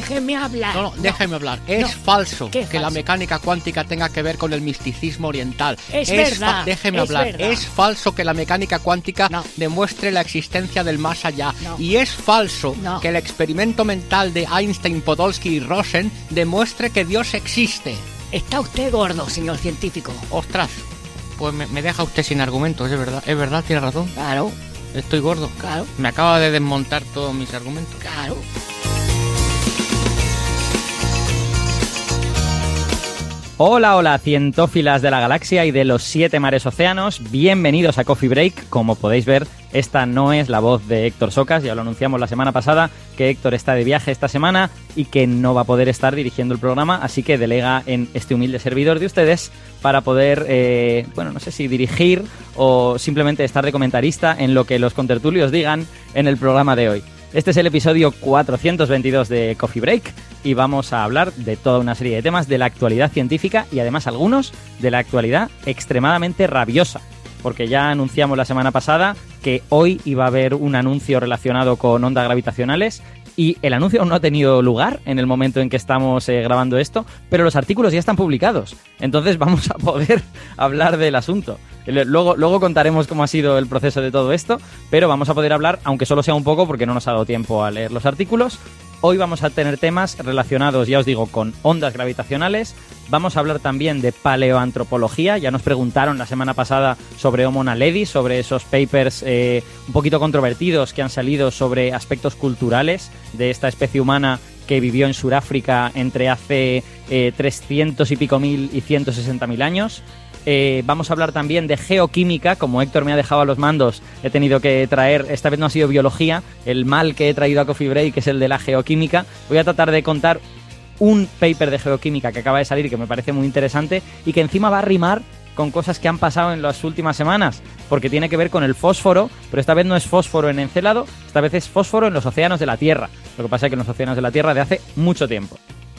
Déjeme hablar. No, no, déjeme hablar. Es no. falso ¿Qué que la mecánica cuántica tenga que ver con el misticismo oriental. Es verdad, Déjeme es hablar. verdad. Es falso que la mecánica cuántica No. demuestre la existencia del más allá. Y es falso que el experimento mental de Einstein, Podolsky y Rosen demuestre que Dios existe. Está usted gordo, señor científico. Ostras, pues me, me deja usted sin argumentos, es verdad. Es verdad, tiene razón. Claro, Estoy gordo. claro, Me acaba de desmontar todos mis argumentos. claro. Hola, hola, cientófilas de la galaxia y de los siete mares océanos. Bienvenidos a Coffee Break. Como podéis ver, esta no es la voz de Héctor Socas. Ya lo anunciamos la semana pasada que Héctor está de viaje esta semana y que no va a poder estar dirigiendo el programa, así que delega en este humilde servidor de ustedes para poder, eh, bueno, no sé si dirigir o simplemente estar de comentarista en lo que los contertulios digan en el programa de hoy. Este es el episodio 422 de Coffee Break y vamos a hablar de toda una serie de temas de la actualidad científica y además algunos de la actualidad extremadamente rabiosa. Porque ya anunciamos la semana pasada que hoy iba a haber un anuncio relacionado con ondas gravitacionales y el anuncio aún no ha tenido lugar en el momento en que estamos eh, grabando esto, pero los artículos ya están publicados. Entonces vamos a poder hablar del asunto. Luego, luego contaremos cómo ha sido el proceso de todo esto, pero vamos a poder hablar, aunque solo sea un poco porque no nos ha dado tiempo a leer los artículos. Hoy vamos a tener temas relacionados, ya os digo, con ondas gravitacionales. Vamos a hablar también de paleoantropología. Ya nos preguntaron la semana pasada sobre Homo naledi, sobre esos papers eh, un poquito controvertidos que han salido sobre aspectos culturales de esta especie humana que vivió en Sudáfrica entre hace eh, 300 y pico mil y 160 mil años. Eh, vamos a hablar también de geoquímica, como Héctor me ha dejado a los mandos, he tenido que traer, esta vez no ha sido biología, el mal que he traído a Coffee Break, que es el de la geoquímica. Voy a tratar de contar un paper de geoquímica que acaba de salir que me parece muy interesante y que encima va a rimar con cosas que han pasado en las últimas semanas, porque tiene que ver con el fósforo, pero esta vez no es fósforo en Encelado, esta vez es fósforo en los océanos de la Tierra. Lo que pasa es que en los océanos de la Tierra de hace mucho tiempo.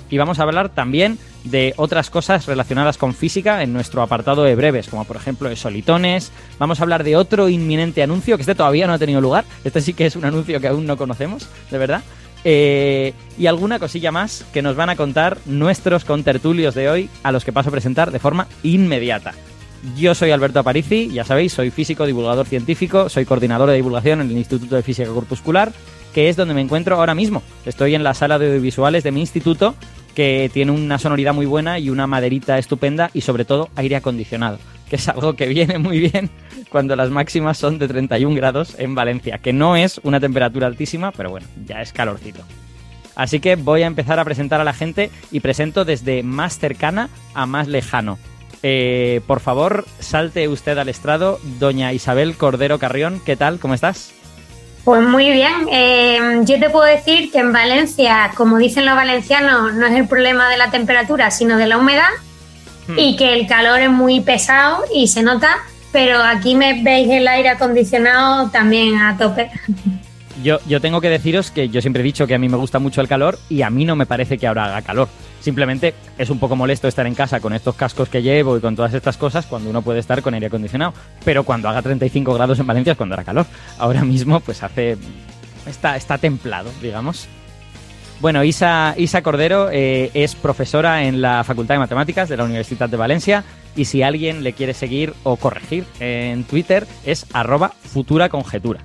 Y vamos a hablar también de otras cosas relacionadas con física en nuestro apartado de breves, como por ejemplo de solitones. Vamos a hablar de otro inminente anuncio, que este todavía no ha tenido lugar. Este sí que es un anuncio que aún no conocemos, de verdad. Eh, y alguna cosilla más que nos van a contar nuestros contertulios de hoy, a los que paso a presentar de forma inmediata. Yo soy Alberto Aparici, ya sabéis, soy físico, divulgador científico, soy coordinador de divulgación en el Instituto de Física Corpuscular, que es donde me encuentro ahora mismo. Estoy en la sala de audiovisuales de mi instituto, que tiene una sonoridad muy buena y una maderita estupenda y sobre todo aire acondicionado, que es algo que viene muy bien cuando las máximas son de 31 grados en Valencia, que no es una temperatura altísima, pero bueno, ya es calorcito. Así que voy a empezar a presentar a la gente y presento desde más cercana a más lejano. Eh, por favor, salte usted al estrado, doña Isabel Cordero Carrión, ¿qué tal? ¿Cómo estás? Pues muy bien, Eh, yo te puedo decir que en Valencia, como dicen los valencianos, no es el problema de la temperatura, sino de la humedad y que el calor es muy pesado y se nota, pero aquí me veis el aire acondicionado también a tope. Yo, yo tengo que deciros que yo siempre he dicho que a mí me gusta mucho el calor y a mí no me parece que ahora haga calor. Simplemente es un poco molesto estar en casa con estos cascos que llevo y con todas estas cosas cuando uno puede estar con aire acondicionado. Pero cuando haga 35 grados en Valencia es cuando hará calor. Ahora mismo pues hace... Está, está templado, digamos. Bueno, Isa, Isa Cordero eh, es profesora en la Facultad de Matemáticas de la Universidad de Valencia y si alguien le quiere seguir o corregir en Twitter es arroba futura conjetura.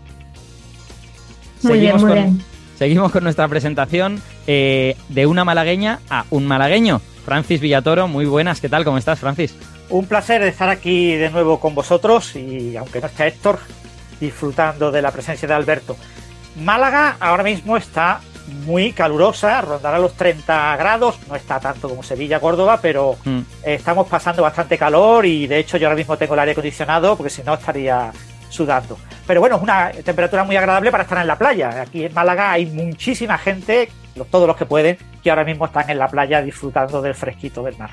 Muy bien, muy bien. Seguimos con nuestra presentación eh, de una malagueña a un malagueño. Francis Villatoro, muy buenas, ¿qué tal? ¿Cómo estás, Francis? Un placer estar aquí de nuevo con vosotros y aunque no esté Héctor, disfrutando de la presencia de Alberto. Málaga ahora mismo está muy calurosa, rondará los 30 grados, no está tanto como Sevilla, Córdoba, pero Mm. estamos pasando bastante calor y de hecho yo ahora mismo tengo el aire acondicionado porque si no estaría sudando. Pero bueno, es una temperatura muy agradable para estar en la playa. Aquí en Málaga hay muchísima gente, todos los que pueden, que ahora mismo están en la playa disfrutando del fresquito del mar.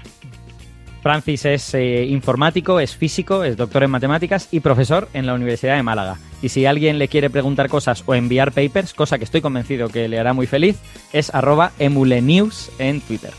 Francis es eh, informático, es físico, es doctor en matemáticas y profesor en la Universidad de Málaga. Y si alguien le quiere preguntar cosas o enviar papers, cosa que estoy convencido que le hará muy feliz, es arroba emulenews en Twitter.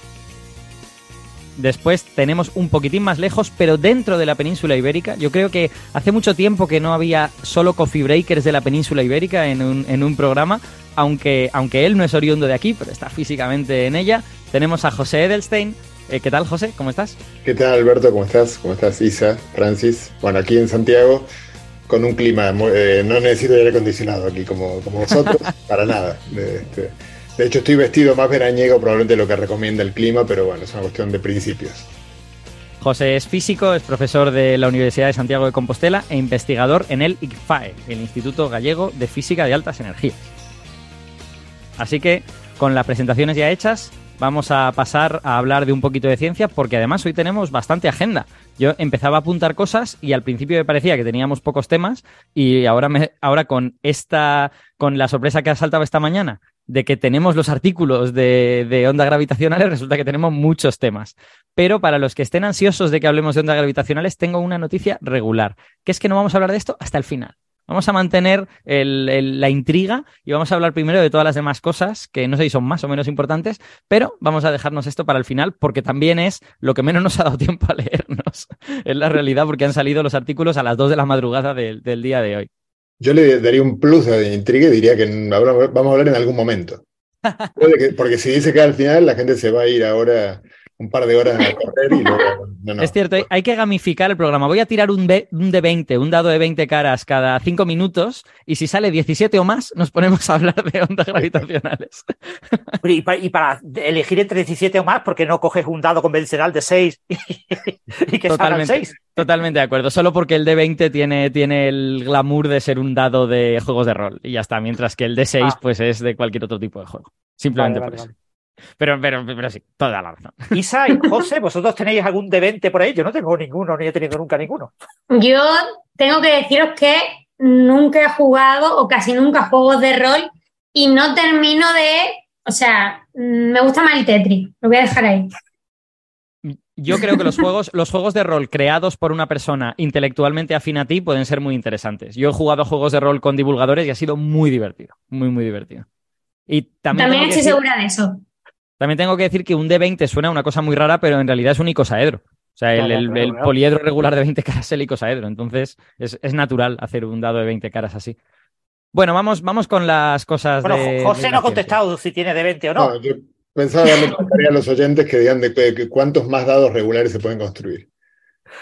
Después tenemos un poquitín más lejos, pero dentro de la península ibérica. Yo creo que hace mucho tiempo que no había solo coffee breakers de la península ibérica en un, en un programa, aunque, aunque él no es oriundo de aquí, pero está físicamente en ella. Tenemos a José Edelstein. Eh, ¿Qué tal, José? ¿Cómo estás? ¿Qué tal, Alberto? ¿Cómo estás? ¿Cómo estás, Isa? Francis. Bueno, aquí en Santiago, con un clima, muy- eh, no necesito aire acondicionado aquí como, como vosotros, para nada. Este, de hecho, estoy vestido más veraniego probablemente de lo que recomienda el clima, pero bueno, es una cuestión de principios. José es físico, es profesor de la Universidad de Santiago de Compostela e investigador en el ICFAE, el Instituto Gallego de Física de Altas Energías. Así que, con las presentaciones ya hechas, vamos a pasar a hablar de un poquito de ciencia, porque además hoy tenemos bastante agenda. Yo empezaba a apuntar cosas y al principio me parecía que teníamos pocos temas y ahora, me, ahora con esta, con la sorpresa que ha saltado esta mañana de que tenemos los artículos de, de ondas gravitacionales, resulta que tenemos muchos temas. Pero para los que estén ansiosos de que hablemos de ondas gravitacionales, tengo una noticia regular, que es que no vamos a hablar de esto hasta el final. Vamos a mantener la intriga y vamos a hablar primero de todas las demás cosas, que no sé si son más o menos importantes, pero vamos a dejarnos esto para el final porque también es lo que menos nos ha dado tiempo a leernos. Es la realidad porque han salido los artículos a las 2 de la madrugada del día de hoy. Yo le daría un plus de intriga y diría que vamos a hablar en algún momento. Porque si dice que al final la gente se va a ir ahora un par de horas a correr y luego... No, no. Es cierto, hay- que gamificar el programa. Voy a tirar un, de, un de 20, un dado de 20 caras cada 5 minutos y si sale 17 o más nos ponemos a hablar de ondas gravitacionales. Y para, y para elegir entre 17 o más, porque no coges un dado convencional de 6 y, y que salgan Totalmente, 6? totalmente de acuerdo. Solo porque el de 20 tiene, tiene el glamour de ser un dado de juegos de rol y ya está. Mientras que el de 6 Ah. pues es de cualquier otro tipo de juego. Simplemente Vale, por vale, eso. Pero, pero, pero sí, toda la razón. Isa y José, ¿vosotros tenéis algún de 20 por ahí? Yo no tengo ninguno, ni he tenido nunca ninguno. Yo tengo que deciros que nunca he jugado o casi nunca juegos de rol y no termino de. O sea, me gusta más el Tetris. Lo voy a dejar ahí. Yo creo que los juegos, los juegos de rol creados por una persona intelectualmente afín a ti pueden ser muy interesantes. Yo he jugado juegos de rol con divulgadores y ha sido muy divertido. Muy, muy divertido. Y también, También estoy decir- segura de eso. También tengo que decir que un D20 suena una cosa muy rara, pero en realidad es un icosaedro. O sea, el, el- poliedro regular de 20 caras es el icosaedro. Entonces, es, es natural hacer un dado de 20 caras así. Bueno, vamos, vamos con las cosas Bueno, de. José de no ha contestado si tiene de 20 o no. No, yo pensaba una tarea a los oyentes que digan de, de cuántos más dados regulares se pueden construir.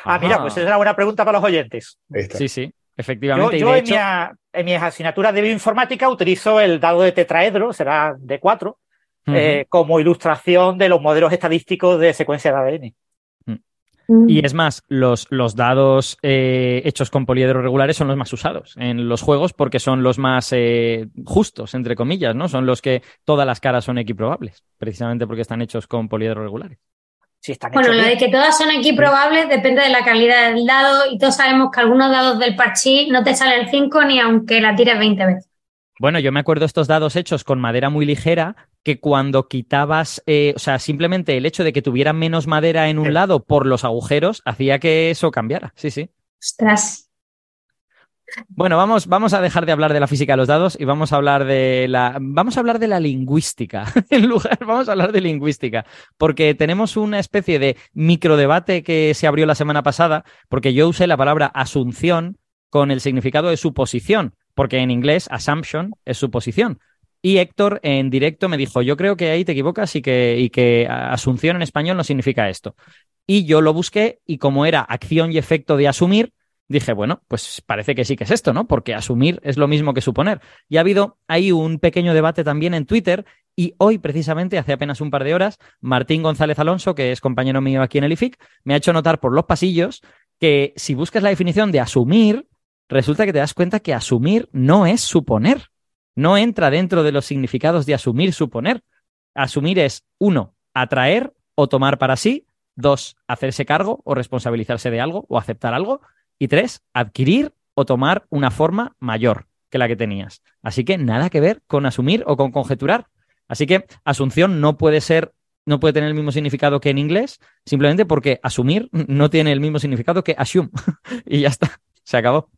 ah, mira, pues es una buena pregunta para los oyentes. Sí, sí, efectivamente. yo en, hecho, mi, a- en mis asignaturas de bioinformática utilizo el dado de tetraedro, será de 4, eh, como ilustración de los modelos estadísticos de secuencia de ADN. Y es más, los, los dados eh, hechos con poliedros regulares son los más usados en los juegos porque son los más eh, justos, entre comillas, ¿no? Son los que todas las caras son equiprobables, precisamente porque están hechos con poliedros regulares. Si están Bueno, lo de que todas son equiprobables depende de la calidad del dado y todos sabemos que algunos dados del parchís no te sale el 5 ni aunque la tires 20 veces. Bueno, yo me acuerdo estos dados hechos con madera muy ligera que cuando quitabas, eh, o sea, simplemente el hecho de que tuvieran menos madera en un Sí. lado por los agujeros hacía que eso cambiara. Sí, sí. Ostras. Bueno, vamos, vamos a dejar de hablar de la física de los dados y vamos a hablar de la, vamos a hablar de la lingüística. En lugar, vamos a hablar de lingüística, porque tenemos una especie de microdebate que se abrió la semana pasada, porque yo usé la palabra asunción con el significado de suposición, porque en inglés assumption es suposición. Y Héctor en directo me dijo, yo creo que ahí te equivocas y que, asunción en español no significa esto. Y yo lo busqué y como era acción y efecto de asumir, dije, bueno, pues parece que sí que es esto, ¿no? Porque asumir es lo mismo que suponer. Y ha habido ahí un pequeño debate también en Twitter y hoy, precisamente, hace apenas un par de horas, Martín González Alonso, que es compañero mío aquí en el IFIC, me ha hecho notar por los pasillos que si buscas la definición de asumir, resulta que te das cuenta que asumir no es suponer. No entra dentro de los significados de asumir, suponer. Asumir es, uno, atraer o tomar para sí, dos, hacerse cargo o responsabilizarse de algo o aceptar algo, y tres, adquirir o tomar una forma mayor que la que tenías. Así que nada que ver con asumir o con conjeturar. Así que asunción no puede ser, no puede tener el mismo significado que en inglés, simplemente porque asumir no tiene el mismo significado que assume. y ya está, se acabó.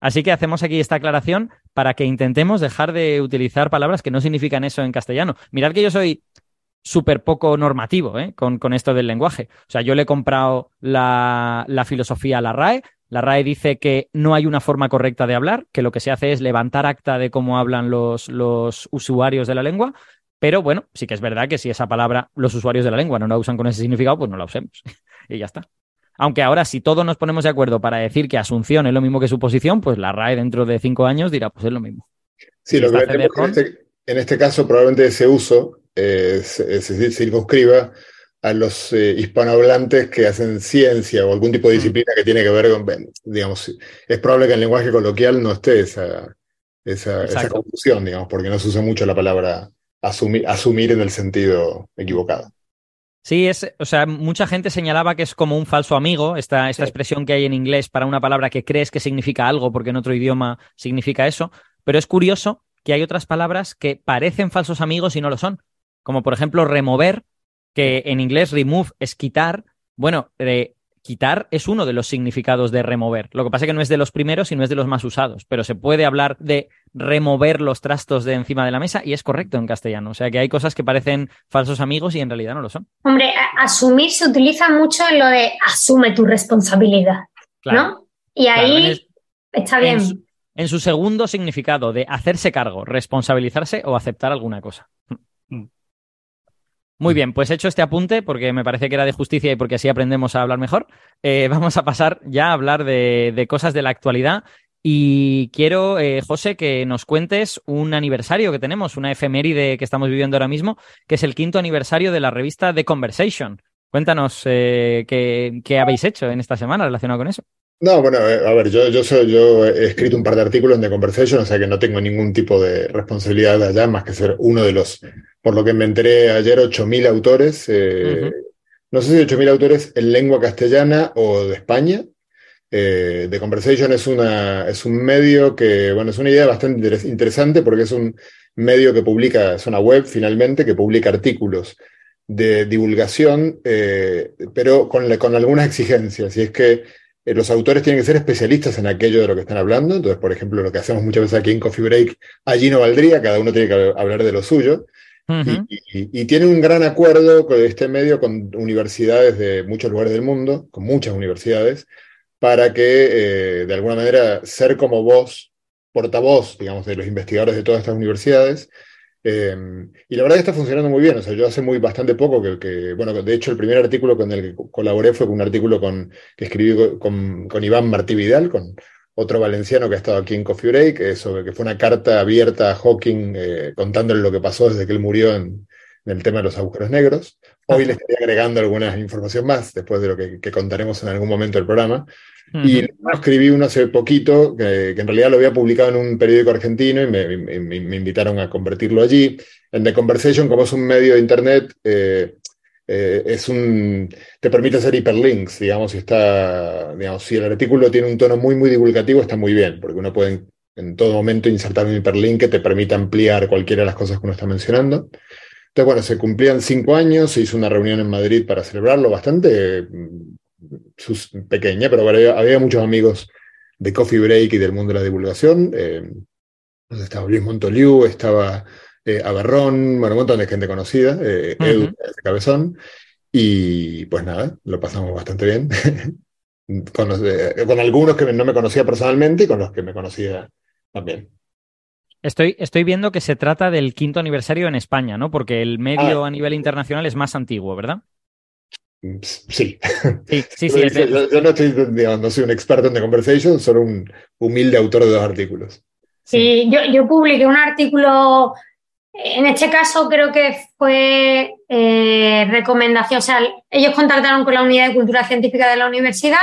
Así que hacemos aquí esta aclaración para que intentemos dejar de utilizar palabras que no significan eso en castellano. Mirad que yo soy súper poco normativo ¿eh? con, con, esto del lenguaje. O sea, yo le he comprado la, la, filosofía a la RAE. La RAE dice que no hay una forma correcta de hablar, que lo que se hace es levantar acta de cómo hablan los, los usuarios de la lengua. Pero bueno, sí que es verdad que si esa palabra los usuarios de la lengua no la usan con ese significado, pues no la usemos. y ya está. Aunque ahora, si todos nos ponemos de acuerdo para decir que asunción es lo mismo que suposición, pues la RAE dentro de cinco años dirá, pues es lo mismo. Sí, lo que en, este, en este caso probablemente ese uso eh, se, se, circunscriba a los eh, hispanohablantes que hacen ciencia o algún tipo de disciplina que tiene que ver con, digamos, es probable que en el lenguaje coloquial no esté esa, esa, esa confusión, digamos, porque no se usa mucho la palabra asumir, asumir en el sentido equivocado. Sí, es, o sea, mucha gente señalaba que es como un falso amigo, esta, esta sí. expresión que hay en inglés para una palabra que crees que significa algo porque en otro idioma significa eso, pero es curioso que hay otras palabras que parecen falsos amigos y no lo son como por ejemplo remover, que en inglés remove es quitar. Bueno, de quitar es uno de los significados de remover. Lo que pasa es que no es de los primeros y no es de los más usados, pero se puede hablar de remover los trastos de encima de la mesa y es correcto en castellano. O sea que hay cosas que parecen falsos amigos y en realidad no lo son. Hombre, asumir se utiliza mucho en lo de asume tu responsabilidad, claro. ¿no? Y ahí claro, el, está bien. En su, en su segundo significado de hacerse cargo, responsabilizarse o aceptar alguna cosa. Muy bien, pues hecho este apunte, porque me parece que era de justicia y porque así aprendemos a hablar mejor, eh, vamos a pasar ya a hablar de, de cosas de la actualidad. Y quiero, eh, José, que nos cuentes un aniversario que tenemos, una efeméride que estamos viviendo ahora mismo, que es el quinto aniversario de la revista The Conversation. Cuéntanos eh, qué, qué habéis hecho en esta semana relacionado con eso. No, bueno, eh, a ver, yo, yo, soy, yo he escrito un par de artículos en The Conversation, o sea que no tengo ningún tipo de responsabilidad allá, más que ser uno de los, por lo que me enteré ayer, 8.000 autores. Eh, uh -huh. No sé si 8.000 autores en lengua castellana o de España. Eh, The Conversation es, una, es un medio que, bueno, es una idea bastante interes interesante porque es un medio que publica, es una web finalmente, que publica artículos de divulgación, eh, pero con, la, con algunas exigencias. Y es que los autores tienen que ser especialistas en aquello de lo que están hablando. Entonces, por ejemplo, lo que hacemos muchas veces aquí en Coffee Break, allí no valdría, cada uno tiene que hablar de lo suyo. Uh -huh. y, y, y, tiene un gran acuerdo con este medio con universidades de muchos lugares del mundo, con muchas universidades, para que eh, de alguna manera ser como vos, portavoz, digamos, de los investigadores de todas estas universidades, eh, y la verdad que está funcionando muy bien. O sea, yo hace muy bastante poco que, que, bueno, de hecho, el primer artículo con el que colaboré fue un artículo con, que escribí con, con Iván Martí Vidal, con otro valenciano que ha estado aquí en Coffee Break, eso, que fue una carta abierta a Hawking eh, contándole lo que pasó desde que él murió en, en el tema de los agujeros negros. Hoy le estaría agregando alguna información más, después de lo que, que contaremos en algún momento del programa. Y escribí uno hace poquito, que, que, en realidad lo había publicado en un periódico argentino y me, me, me, invitaron a convertirlo allí. En The Conversation, como es un medio de Internet, eh, eh, es un, te permite hacer hiperlinks, digamos, si está, digamos, si el artículo tiene un tono muy, muy divulgativo, está muy bien, porque uno puede en todo momento insertar un hiperlink que te permita ampliar cualquiera de las cosas que uno está mencionando. Entonces, bueno, se cumplían cinco años, se hizo una reunión en Madrid para celebrarlo, bastante sus, pequeña, pero había, había, muchos amigos de Coffee Break y del mundo de la divulgación. Eh, estaba Luis Montoliu, estaba eh, Aberrón, bueno, un montón de gente conocida, eh, uh -huh. Edu, ese cabezón, y pues nada, lo pasamos bastante bien. con, los, con, algunos que no me conocía personalmente y con los que me conocía también. Estoy, estoy viendo que se trata del quinto aniversario en España, ¿no? Porque el medio ah. a nivel internacional es más antiguo, ¿verdad? Sí. Sí, sí, sí yo, yo, yo, no, estoy, digamos, no soy un experto en The Conversation, solo un humilde autor de dos artículos. Sí, yo, yo publiqué un artículo, en este caso creo que fue eh, recomendación, o sea, ellos contactaron con la Unidad de Cultura Científica de la universidad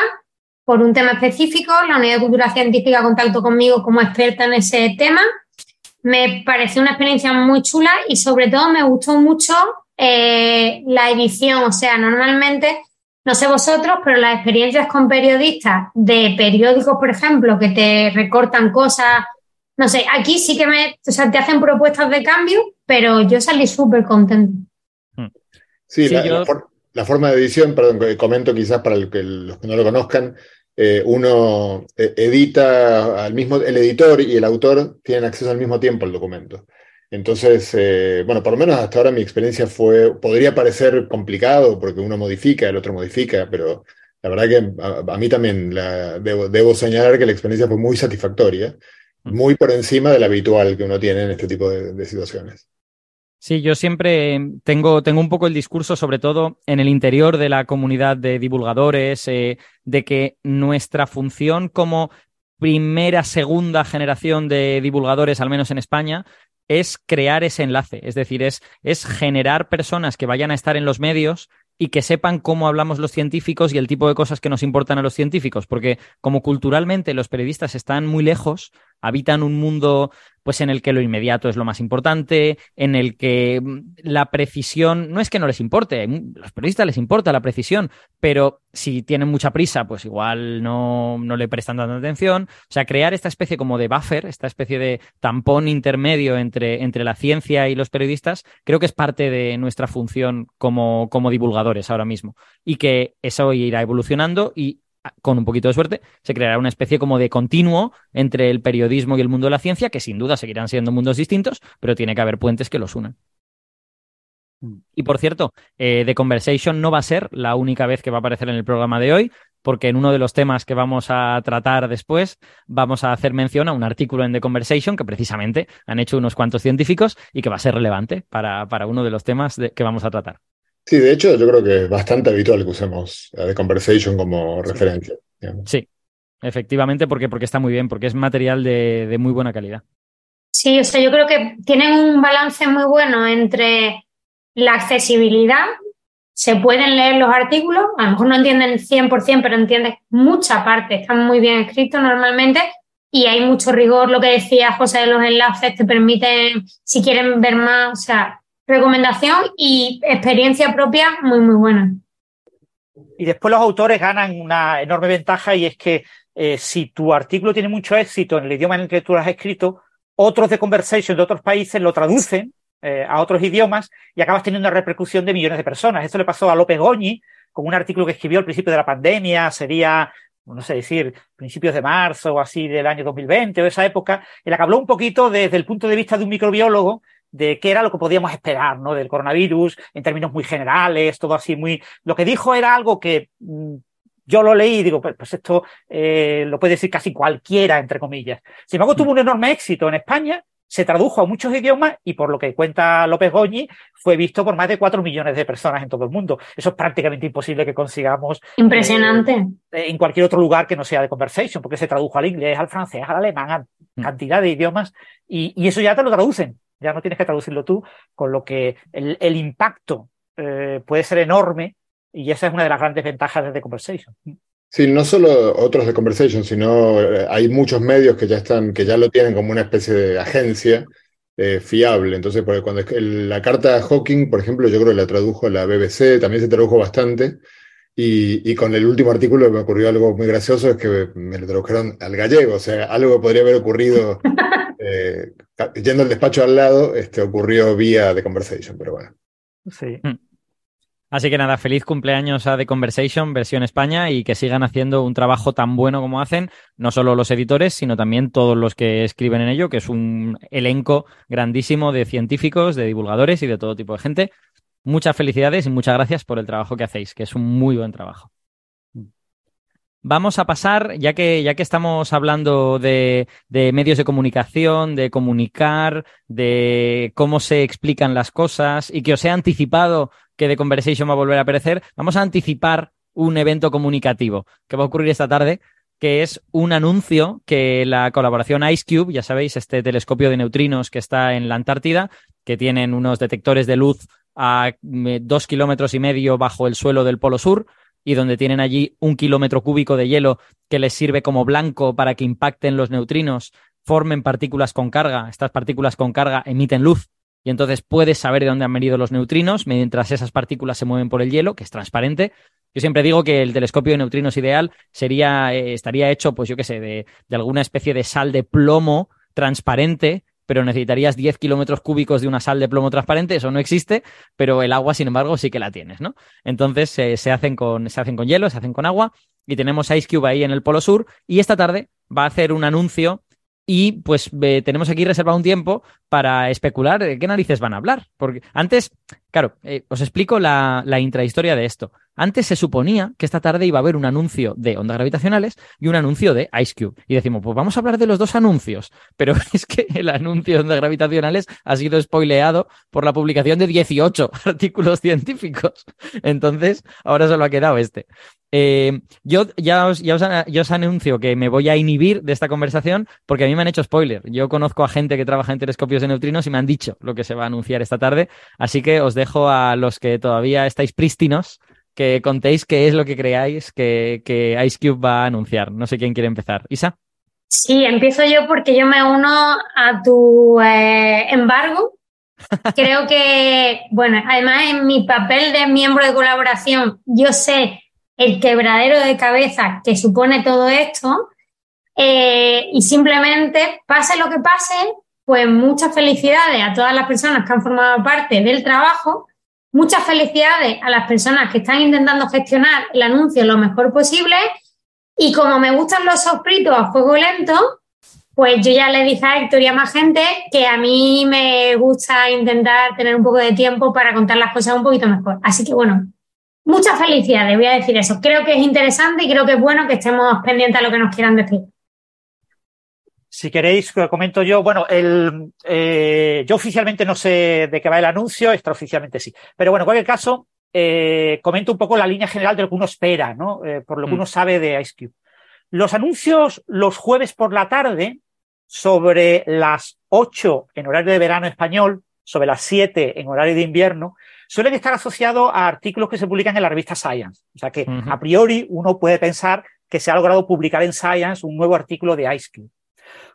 por un tema específico, la Unidad de Cultura Científica contactó conmigo como experta en ese tema me pareció una experiencia muy chula y sobre todo me gustó mucho eh, la edición. O sea, normalmente, no sé vosotros, pero las experiencias con periodistas de periódicos, por ejemplo, que te recortan cosas, no sé, aquí sí que me, o sea, te hacen propuestas de cambio, pero yo salí súper contento. Sí, la, la, for la, forma de edición, perdón, comento quizás para el que, los que no lo conozcan, eh, uno eh, edita al mismo, el editor y el autor tienen acceso al mismo tiempo al documento. Entonces, eh, bueno, por lo menos hasta ahora mi experiencia fue, podría parecer complicado porque uno modifica, el otro modifica, pero la verdad que a, a mí también la, debo, debo, señalar que la experiencia fue muy satisfactoria, muy por encima de la habitual que uno tiene en este tipo de, de situaciones. Sí, yo siempre tengo, tengo un poco el discurso, sobre todo en el interior de la comunidad de divulgadores, eh, de que nuestra función como primera, segunda generación de divulgadores, al menos en España, es crear ese enlace, es decir, es, es generar personas que vayan a estar en los medios y que sepan cómo hablamos los científicos y el tipo de cosas que nos importan a los científicos, porque como culturalmente los periodistas están muy lejos, habitan un mundo pues en el que lo inmediato es lo más importante, en el que mm, la precisión no es que no les importe, a los periodistas les importa la precisión, pero si tienen mucha prisa, pues igual no, no le prestan tanta atención. O sea, crear esta especie como de buffer, esta especie de tampón intermedio entre, entre la ciencia y los periodistas, creo que es parte de nuestra función como, como divulgadores ahora mismo. Y que eso irá evolucionando y con un poquito de suerte, se creará una especie como de continuo entre el periodismo y el mundo de la ciencia, que sin duda seguirán siendo mundos distintos, pero tiene que haber puentes que los unan. Y por cierto, eh, The Conversation no va a ser la única vez que va a aparecer en el programa de hoy, porque en uno de los temas que vamos a tratar después vamos a hacer mención a un artículo en The Conversation que precisamente han hecho unos cuantos científicos y que va a ser relevante para, para uno de los temas de, que vamos a tratar. Sí, de hecho, yo creo que es bastante habitual que usemos The Conversation como sí. referencia. Digamos. Sí, efectivamente, porque, porque está muy bien, porque es material de, de, muy buena calidad. Sí, o sea, yo creo que tienen un balance muy bueno entre la accesibilidad, se pueden leer los artículos, a lo mejor no entienden 100%, pero entienden mucha parte, están muy bien escritos normalmente y hay mucho rigor, lo que decía José de los enlaces, te permiten, si quieren ver más, o sea, recomendación y experiencia propia muy, muy buena. Y después los autores ganan una enorme ventaja y es que eh, si tu artículo tiene mucho éxito en el idioma en el que tú lo has escrito, otros de Conversation de otros países lo traducen eh, a otros idiomas y acabas teniendo una repercusión de millones de personas. Eso le pasó a López Goñi con un artículo que escribió al principio de la pandemia, sería, no sé decir, principios de marzo o así del año 2020 o esa época, en la que habló un poquito desde el punto de vista de un microbiólogo de qué era lo que podíamos esperar, ¿no? Del coronavirus, en términos muy generales, todo así muy. Lo que dijo era algo que mmm, yo lo leí y digo, pues, pues esto eh, lo puede decir casi cualquiera, entre comillas. Sin embargo, tuvo un enorme éxito en España, se tradujo a muchos idiomas y por lo que cuenta López Goñi, fue visto por más de cuatro millones de personas en todo el mundo. Eso es prácticamente imposible que consigamos. Impresionante. Eh, en cualquier otro lugar que no sea de conversation, porque se tradujo al inglés, al francés, al alemán, a cantidad de idiomas y, y eso ya te lo traducen ya no tienes que traducirlo tú, con lo que el, el impacto eh, puede ser enorme y esa es una de las grandes ventajas de The Conversation. Sí, no solo otros de Conversation, sino eh, hay muchos medios que ya están, que ya lo tienen como una especie de agencia eh, fiable. Entonces, porque cuando el, la carta Hawking, por ejemplo, yo creo que la tradujo la BBC, también se tradujo bastante. Y, y, con el último artículo me ocurrió algo muy gracioso, es que me lo tradujeron al gallego, o sea, algo que podría haber ocurrido eh, yendo al despacho al lado, este, ocurrió vía The Conversation, pero bueno. Sí. Así que nada, feliz cumpleaños a The Conversation, versión España, y que sigan haciendo un trabajo tan bueno como hacen, no solo los editores, sino también todos los que escriben en ello, que es un elenco grandísimo de científicos, de divulgadores y de todo tipo de gente. Muchas felicidades y muchas gracias por el trabajo que hacéis, que es un muy buen trabajo. Vamos a pasar, ya que, ya que estamos hablando de, de, medios de comunicación, de comunicar, de cómo se explican las cosas y que os he anticipado que The Conversation va a volver a aparecer, vamos a anticipar un evento comunicativo que va a ocurrir esta tarde, que es un anuncio que la colaboración IceCube, ya sabéis, este telescopio de neutrinos que está en la Antártida, que tienen unos detectores de luz a dos kilómetros y medio bajo el suelo del Polo Sur, y donde tienen allí un kilómetro cúbico de hielo que les sirve como blanco para que impacten los neutrinos formen partículas con carga. Estas partículas con carga emiten luz y entonces puedes saber de dónde han venido los neutrinos mientras esas partículas se mueven por el hielo, que es transparente. Yo siempre digo que el telescopio de neutrinos ideal sería, eh, estaría hecho, pues yo qué sé, de, de alguna especie de sal de plomo transparente pero necesitarías 10 kilómetros cúbicos de una sal de plomo transparente, eso no existe, pero el agua, sin embargo, sí que la tienes, ¿no? Entonces se, hacen con, se hacen con hielo, se hacen con agua, y tenemos Ice Cube ahí en el Polo Sur, y esta tarde va a hacer un anuncio y pues tenemos aquí reservado un tiempo para especular de qué narices van a hablar. Porque antes, claro, eh, os explico la, intrahistoria de esto. Antes se suponía que esta tarde iba a haber un anuncio de ondas gravitacionales y un anuncio de Ice Cube. Y decimos, pues vamos a hablar de los dos anuncios. Pero es que el anuncio de ondas gravitacionales ha sido spoileado por la publicación de 18 artículos científicos. Entonces, ahora solo ha quedado este. Eh, yo ya os, ya, os, anuncio que me voy a inhibir de esta conversación porque a mí me han hecho spoiler. Yo conozco a gente que trabaja en telescopios de neutrinos y me han dicho lo que se va a anunciar esta tarde. Así que os dejo a los que todavía estáis prístinos que contéis qué es lo que creáis que, que Ice Cube va a anunciar. No sé quién quiere empezar. Isa. Sí, empiezo yo porque yo me uno a tu eh, embargo. Creo que, bueno, además en mi papel de miembro de colaboración, yo sé el quebradero de cabeza que supone todo esto eh, y simplemente, pase lo que pase, pues muchas felicidades a todas las personas que han formado parte del trabajo Muchas felicidades a las personas que están intentando gestionar el anuncio lo mejor posible. Y como me gustan los sofritos a fuego lento, pues yo ya le dije a Héctor y a más gente que a mí me gusta intentar tener un poco de tiempo para contar las cosas un poquito mejor. Así que bueno, muchas felicidades, voy a decir eso. Creo que es interesante y creo que es bueno que estemos pendientes a lo que nos quieran decir. Si queréis, comento yo. Bueno, el, eh, yo oficialmente no sé de qué va el anuncio, extraoficialmente sí. Pero bueno, en cualquier caso, eh, comento un poco la línea general de lo que uno espera, ¿no? Eh, por lo que mm. uno sabe de Ice Cube. Los anuncios los jueves por la tarde, sobre las 8 en horario de verano español, sobre las 7 en horario de invierno, suelen estar asociados a artículos que se publican en la revista Science. O sea que, a priori, uno puede pensar que se ha logrado publicar en Science un nuevo artículo de Ice Cube.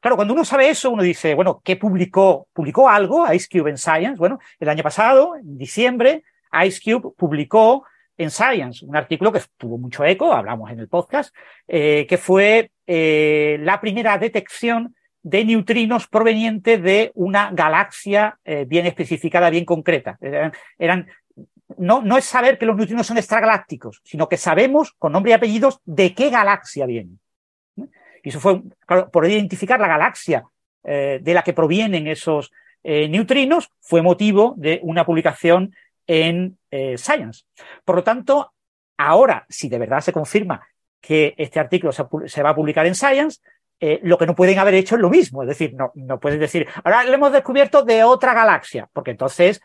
Claro, cuando uno sabe eso, uno dice, bueno, ¿qué publicó? ¿Publicó algo Ice Cube en Science? Bueno, el año pasado, en diciembre, Ice Cube publicó en Science un artículo que tuvo mucho eco, hablamos en el podcast, eh, que fue eh, la primera detección de neutrinos provenientes de una galaxia eh, bien especificada, bien concreta. Eran, no, no es saber que los neutrinos son extragalácticos, sino que sabemos con nombre y apellidos de qué galaxia vienen. Y eso fue, claro, por identificar la galaxia eh, de la que provienen esos eh, neutrinos, fue motivo de una publicación en eh, Science. Por lo tanto, ahora, si de verdad se confirma que este artículo se, va a publicar en Science, lo que no pueden haber hecho es lo mismo. Es decir, no, no pueden decir, ahora lo hemos descubierto de otra galaxia, porque entonces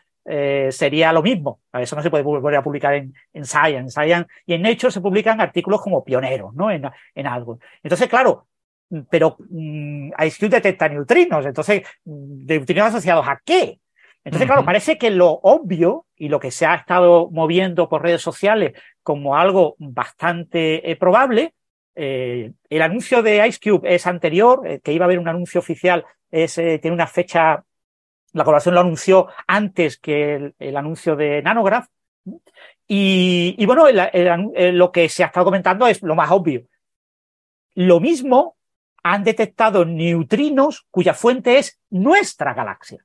sería lo mismo. Eso no se puede volver a publicar en, en, Science. Science. Y en Nature se publican artículos como pioneros, ¿no? En, en algo. Entonces, claro, pero mmm, IceCube detecta neutrinos, entonces, ¿neutrinos asociados a qué? Entonces, claro, parece que lo obvio y lo que se ha estado moviendo por redes sociales como algo bastante eh, probable, eh, el anuncio de IceCube es anterior, eh, que iba a haber un anuncio oficial, es, tiene una fecha, la colaboración lo anunció antes que el, anuncio de Nanograph. Y, y bueno, lo que se ha estado comentando es lo más obvio. Lo mismo han detectado neutrinos cuya fuente es nuestra galaxia.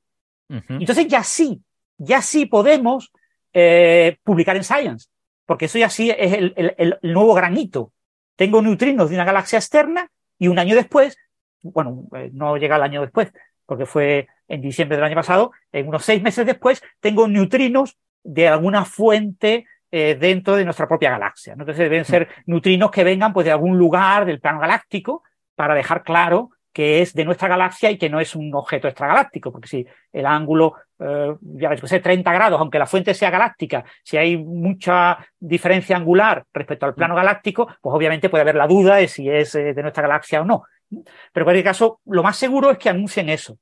Entonces ya sí, ya sí podemos eh, publicar en Science, porque eso ya sí es el, nuevo granito. Tengo neutrinos de una galaxia externa y un año después, bueno, eh, no llega el año después, porque fue en diciembre del año pasado, en unos seis meses después, tengo neutrinos de alguna fuente eh, dentro de nuestra propia galaxia. Entonces deben ser neutrinos que vengan pues, de algún lugar del plano galáctico para dejar claro que es de nuestra galaxia y que no es un objeto extragaláctico, porque si el ángulo, eh, ya ves, pues 30 grados, aunque la fuente sea galáctica, si hay mucha diferencia angular respecto al plano galáctico, pues obviamente puede haber la duda de si es eh, de nuestra galaxia o no. Pero en cualquier caso, lo más seguro es que anuncien eso.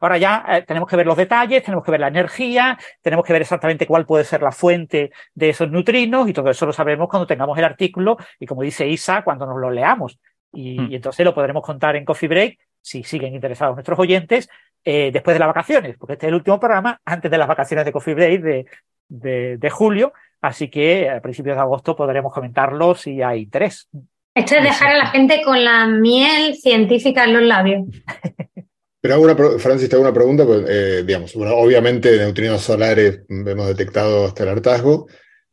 Ahora ya eh, tenemos que ver los detalles, tenemos que ver la energía, tenemos que ver exactamente cuál puede ser la fuente de esos neutrinos y todo eso lo sabremos cuando tengamos el artículo y como dice Isa, cuando nos lo leamos. Hmm. Y, entonces lo podremos contar en Coffee Break si siguen interesados nuestros oyentes, eh, después de las vacaciones, porque este es el último programa antes de las vacaciones de Coffee Break de, de, de julio, así que a principios de agosto podremos comentarlo si hay interés. Esto es dejar a la gente con la miel científica en los labios. Pero hago una, pro- Francis, te hago una pregunta, pues, eh, digamos, bueno, obviamente neutrinos solares hemos detectado hasta el hartazgo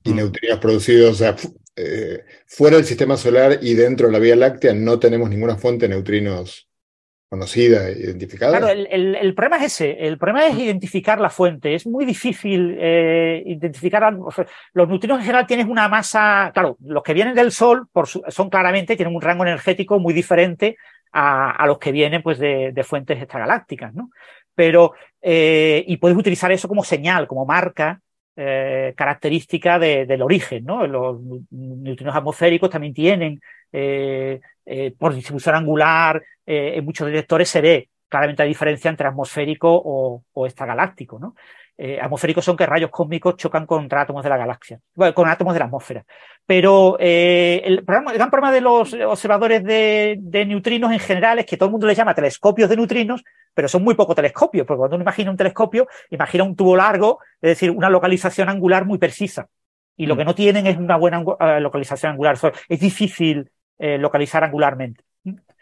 y neutrinos producidos, o sea, eh, fuera del sistema solar y dentro de la Vía Láctea no tenemos ninguna fuente de neutrinos conocida, identificada. Claro, el, el- el problema es ese. El problema es identificar la fuente. Es muy difícil eh, identificar. algo. O sea, los neutrinos en general tienen una masa. Claro, los que vienen del Sol por su- son claramente, tienen un rango energético muy diferente a, a los que vienen pues, de, de fuentes extragalácticas, ¿no? Pero, eh, y puedes utilizar eso como señal, como marca eh, característica de- del origen, ¿no? Los neutrinos atmosféricos también tienen, eh, eh, por distribución angular, eh, en muchos detectores se ve claramente la diferencia entre atmosférico o, o extragaláctico, ¿no? Eh, atmosféricos son que rayos cósmicos chocan contra átomos de la galaxia, bueno, con átomos de la atmósfera. Pero eh, el, gran problema de los observadores de, de neutrinos en general es que todo el mundo les llama telescopios de neutrinos, pero son muy pocos telescopios, porque cuando uno imagina un telescopio, imagina un tubo largo, es decir, una localización angular muy precisa. Y lo Mm. que no tienen es una buena localización angular. Es difícil eh, localizar angularmente.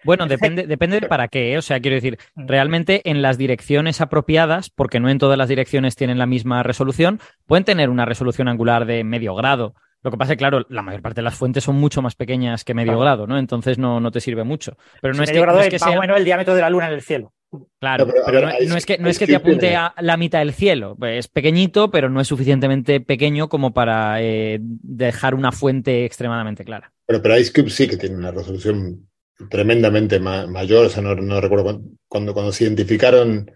Bueno, depende, depende de para qué, ¿eh? o sea, quiero decir, Mm. realmente en las direcciones apropiadas, porque no en todas las direcciones tienen la misma resolución, pueden tener una resolución angular de medio grado. Lo que pasa es que, claro, la mayor parte de las fuentes son mucho más pequeñas que medio Claro. grado, ¿no? Entonces no, no te sirve mucho. Pero no es medio que, grado no es que más sea... o menos el diámetro de la luna en el cielo. Claro, No, pero, a pero ver, no, es que, no es que te apunte tiene- a la mitad del cielo. Es pequeñito, pero no es suficientemente pequeño como para eh, dejar una fuente extremadamente clara. Pero, pero Ice Cube sí que tiene una resolución tremendamente ma- mayor, o sea, no, no recuerdo cuándo, cuando, cuando se identificaron,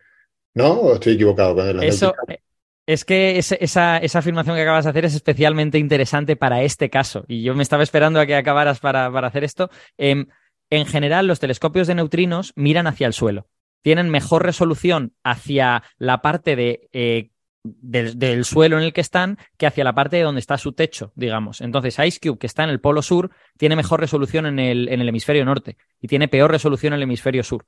¿no? ¿O estoy equivocado? Cuando las Eso, eh, es que esa, esa afirmación que acabas de hacer es especialmente interesante para este caso. Y yo me estaba esperando a que acabaras para, para hacer esto. Em, en general, los telescopios de neutrinos miran hacia el suelo. Tienen mejor resolución hacia la parte de, eh, del, del suelo en el que están que hacia la parte de donde está su techo, digamos. Entonces, IceCube, que está en el polo sur, tiene mejor resolución en el, en el hemisferio norte y tiene peor resolución en el hemisferio sur.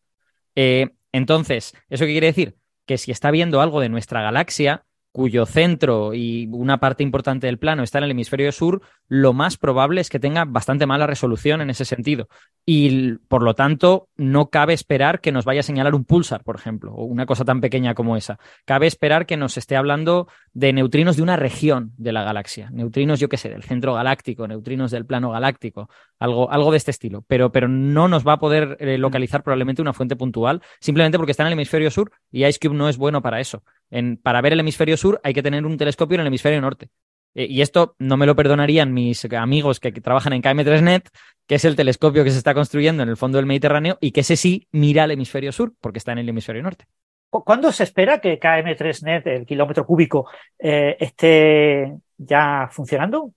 Eh, entonces, ¿eso qué quiere decir? Que si está viendo algo de nuestra galaxia, cuyo centro y una parte importante del plano está en el hemisferio sur, lo más probable es que tenga bastante mala resolución en ese sentido. Y por lo tanto, no cabe esperar que nos vaya a señalar un pulsar, por ejemplo, o una cosa tan pequeña como esa. Cabe esperar que nos esté hablando de neutrinos de una región de la galaxia. Neutrinos, yo qué sé, del centro galáctico, neutrinos del plano galáctico, algo, algo de este estilo. Pero, pero no nos va a poder eh, localizar probablemente una fuente puntual, simplemente porque está en el hemisferio sur y IceCube no es bueno para eso. En, para ver el hemisferio sur hay que tener un telescopio en el hemisferio norte. Eh, y esto no me lo perdonarían mis amigos que, que trabajan en KM3Net, que es el telescopio que se está construyendo en el fondo del Mediterráneo y que ese sí mira al hemisferio sur, porque está en el hemisferio norte. ¿Cu- ¿Cuándo se espera que KM3Net, el kilómetro cúbico, eh, esté ya funcionando?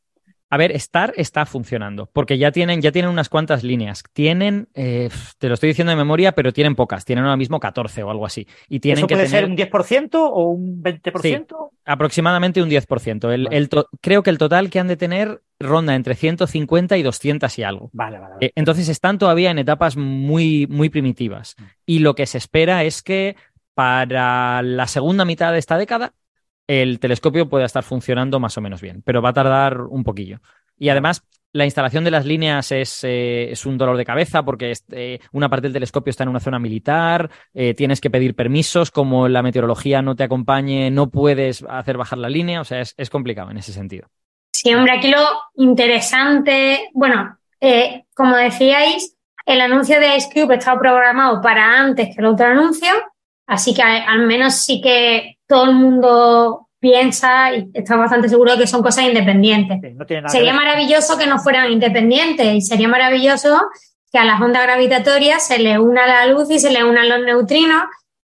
A ver, Star está funcionando, porque ya tienen, ya tienen unas cuantas líneas. Tienen, eh, te lo estoy diciendo de memoria, pero tienen pocas. Tienen ahora mismo 14 o algo así. Y tienen ¿Eso que puede tener ser un 10% o un 20%? aproximadamente un 10%. El, Vale. el to- creo que el total que han de tener ronda entre 150 y 200 y algo. Vale, vale. vale. Eh, Entonces están todavía en etapas muy, muy primitivas. Y lo que se espera es que para la segunda mitad de esta década el telescopio pueda estar funcionando más o menos bien, pero va a tardar un poquillo. Y además, la instalación de las líneas es, eh, es un dolor de cabeza porque eh, una parte del telescopio está en una zona militar, eh, tienes que pedir permisos, como la meteorología no te acompañe, no puedes hacer bajar la línea, o sea, es, es complicado en ese sentido. Sí, hombre, aquí lo interesante, bueno, como decíais, el anuncio de Ice Cube estaba programado para antes que el otro anuncio, así que al menos sí que todo el mundo piensa y está bastante seguro de que son cosas independientes. Sí, no Sería que maravilloso que no fueran independientes y sería maravilloso que a las ondas gravitatorias se le una la luz y se le unan los neutrinos,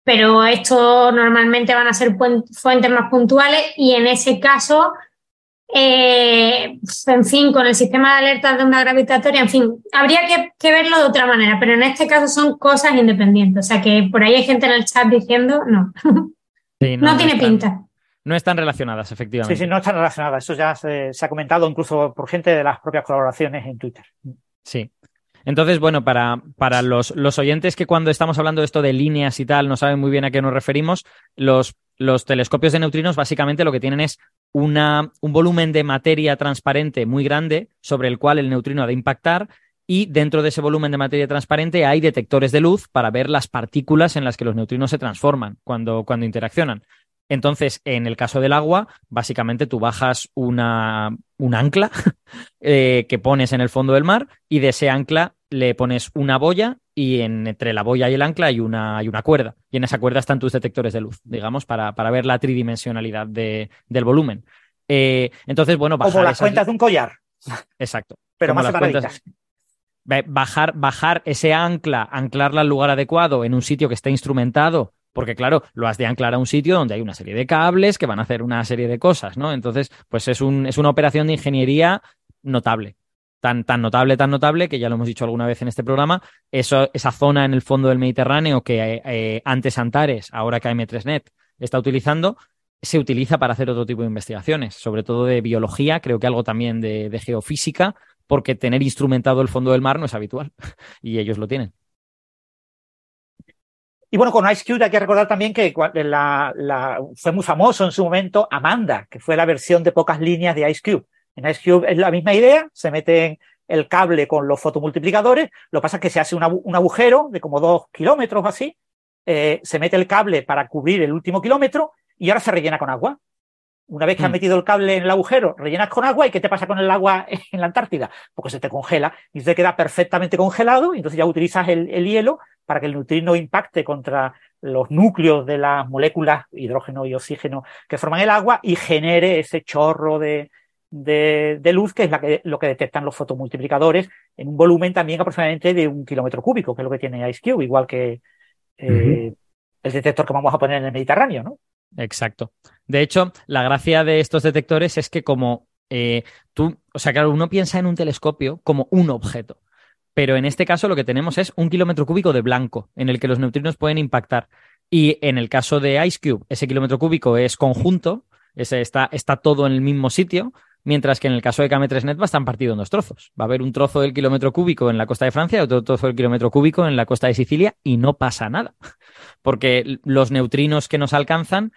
pero esto normalmente van a ser fuentes más puntuales y en ese caso, eh, en fin, con el sistema de alertas de onda gravitatoria, en fin, habría que, que verlo de otra manera, pero en este caso son cosas independientes, o sea que por ahí hay gente en el chat diciendo no, Sí, no, tiene están- pinta. No están relacionadas, Sí, efectivamente. sí, no están relacionadas. Eso ya se, se ha comentado incluso por gente de las propias colaboraciones en Twitter. Sí. Entonces, bueno, para, para los, los, oyentes que cuando estamos hablando de esto de líneas y tal no saben muy bien a qué nos referimos, los, los telescopios de neutrinos básicamente lo que tienen es una, un volumen de materia transparente muy grande sobre el cual el neutrino ha de impactar y dentro de ese volumen de materia transparente hay detectores de luz para ver las partículas en las que los neutrinos se transforman cuando, cuando interaccionan. Entonces, en el caso del agua, básicamente tú bajas una, un ancla eh, que pones en el fondo del mar y de ese ancla le pones una boya y entre la boya y el ancla hay una, hay una cuerda. Y en esa cuerda están tus detectores de luz, digamos, para, para ver la tridimensionalidad de, del volumen. Eh, entonces, bueno, bajar Como las cuentas de un collar. Exacto. Pero más cuentas... Bajar, bajar ese ancla, anclarla al lugar adecuado en un sitio que esté instrumentado porque claro, lo has de anclar a un sitio donde hay una serie de cables que van a hacer una serie de cosas, ¿no? Entonces, pues es, un, es una operación de ingeniería notable. Tan, tan, notable, tan notable, que ya lo hemos dicho alguna vez en este programa, eso, esa zona en el fondo del Mediterráneo que eh, antes Antares, ahora KM3Net, está utilizando, se utiliza para hacer otro tipo de investigaciones, sobre todo de biología, creo que algo también de geofísica, porque tener instrumentado el fondo del mar no es habitual y ellos lo tienen. Y bueno, con Ice Cube hay que recordar también que la, fue muy famoso en su momento Amanda, que fue la versión de pocas líneas de Ice Cube. En Ice Cube es la misma idea, se mete el cable con los fotomultiplicadores, lo que pasa es que se hace un agujero de como dos kilómetros o así, eh, se mete el cable para cubrir el último kilómetro y ahora se rellena con agua. Una vez que has hmm. metido el cable en el agujero, rellenas con agua y ¿qué te pasa con el agua en la Antártida? Porque se te congela y se queda perfectamente congelado y entonces ya utilizas el, hielo para que el neutrino impacte contra los núcleos de las moléculas hidrógeno y oxígeno que forman el agua y genere ese chorro de, de, luz que es la que, lo que detectan los fotomultiplicadores en un volumen también aproximadamente de un kilómetro cúbico, que es lo que tiene IceCube, igual que eh, el detector que vamos a poner en el Mediterráneo, ¿no? Exacto. De hecho, la gracia de estos detectores es que como eh, tú, o sea, claro, uno piensa en un telescopio como un objeto, pero en este caso lo que tenemos es un kilómetro cúbico de blanco en el que los neutrinos pueden impactar. Y en el caso de IceCube, ese kilómetro cúbico es conjunto, ese está, está todo en el mismo sitio, mientras que en el caso de KM3Net va a estar partido en dos trozos. Va a haber un trozo del kilómetro cúbico en la costa de Francia y otro trozo del kilómetro cúbico en la costa de Sicilia y no pasa nada, porque los neutrinos que nos alcanzan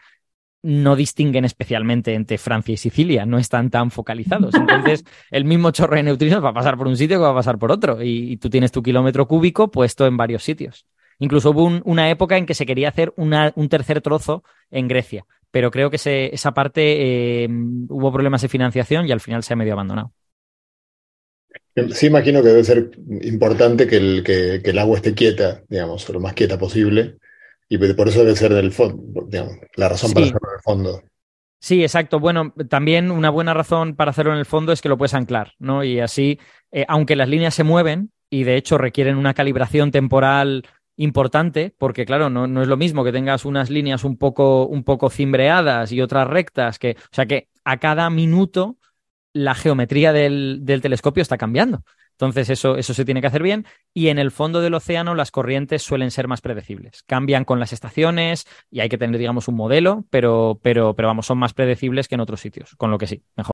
no distinguen especialmente entre Francia y Sicilia, no están tan focalizados. Entonces, el mismo chorro de neutrinos va a pasar por un sitio que va a pasar por otro y, tú tienes tu kilómetro cúbico puesto en varios sitios. Incluso hubo una época en que se quería hacer un tercer trozo en Grecia, pero creo que esa parte eh, hubo problemas de financiación y al final se ha medio abandonado. Sí, imagino que debe ser importante que el, que, el agua esté quieta, digamos, lo más quieta posible, y por eso debe ser del fondo, digamos, la razón para hacerlo en el fondo. Sí, exacto. Bueno, también una buena razón para hacerlo en el fondo es que lo puedes anclar, ¿no? Y así, eh, aunque las líneas se mueven y de hecho requieren una calibración temporal importante, porque claro, no, no, es lo mismo que tengas unas líneas un poco, un poco cimbreadas y otras rectas, que, o sea que a cada minuto la geometría del, del telescopio está cambiando. Entonces, eso, eso se tiene que hacer bien. Y en el fondo del océano, las corrientes suelen ser más predecibles. Cambian con las estaciones y hay que tener, digamos, un modelo, pero, pero, pero vamos, son más predecibles que en otros sitios, con lo que sí, mejor.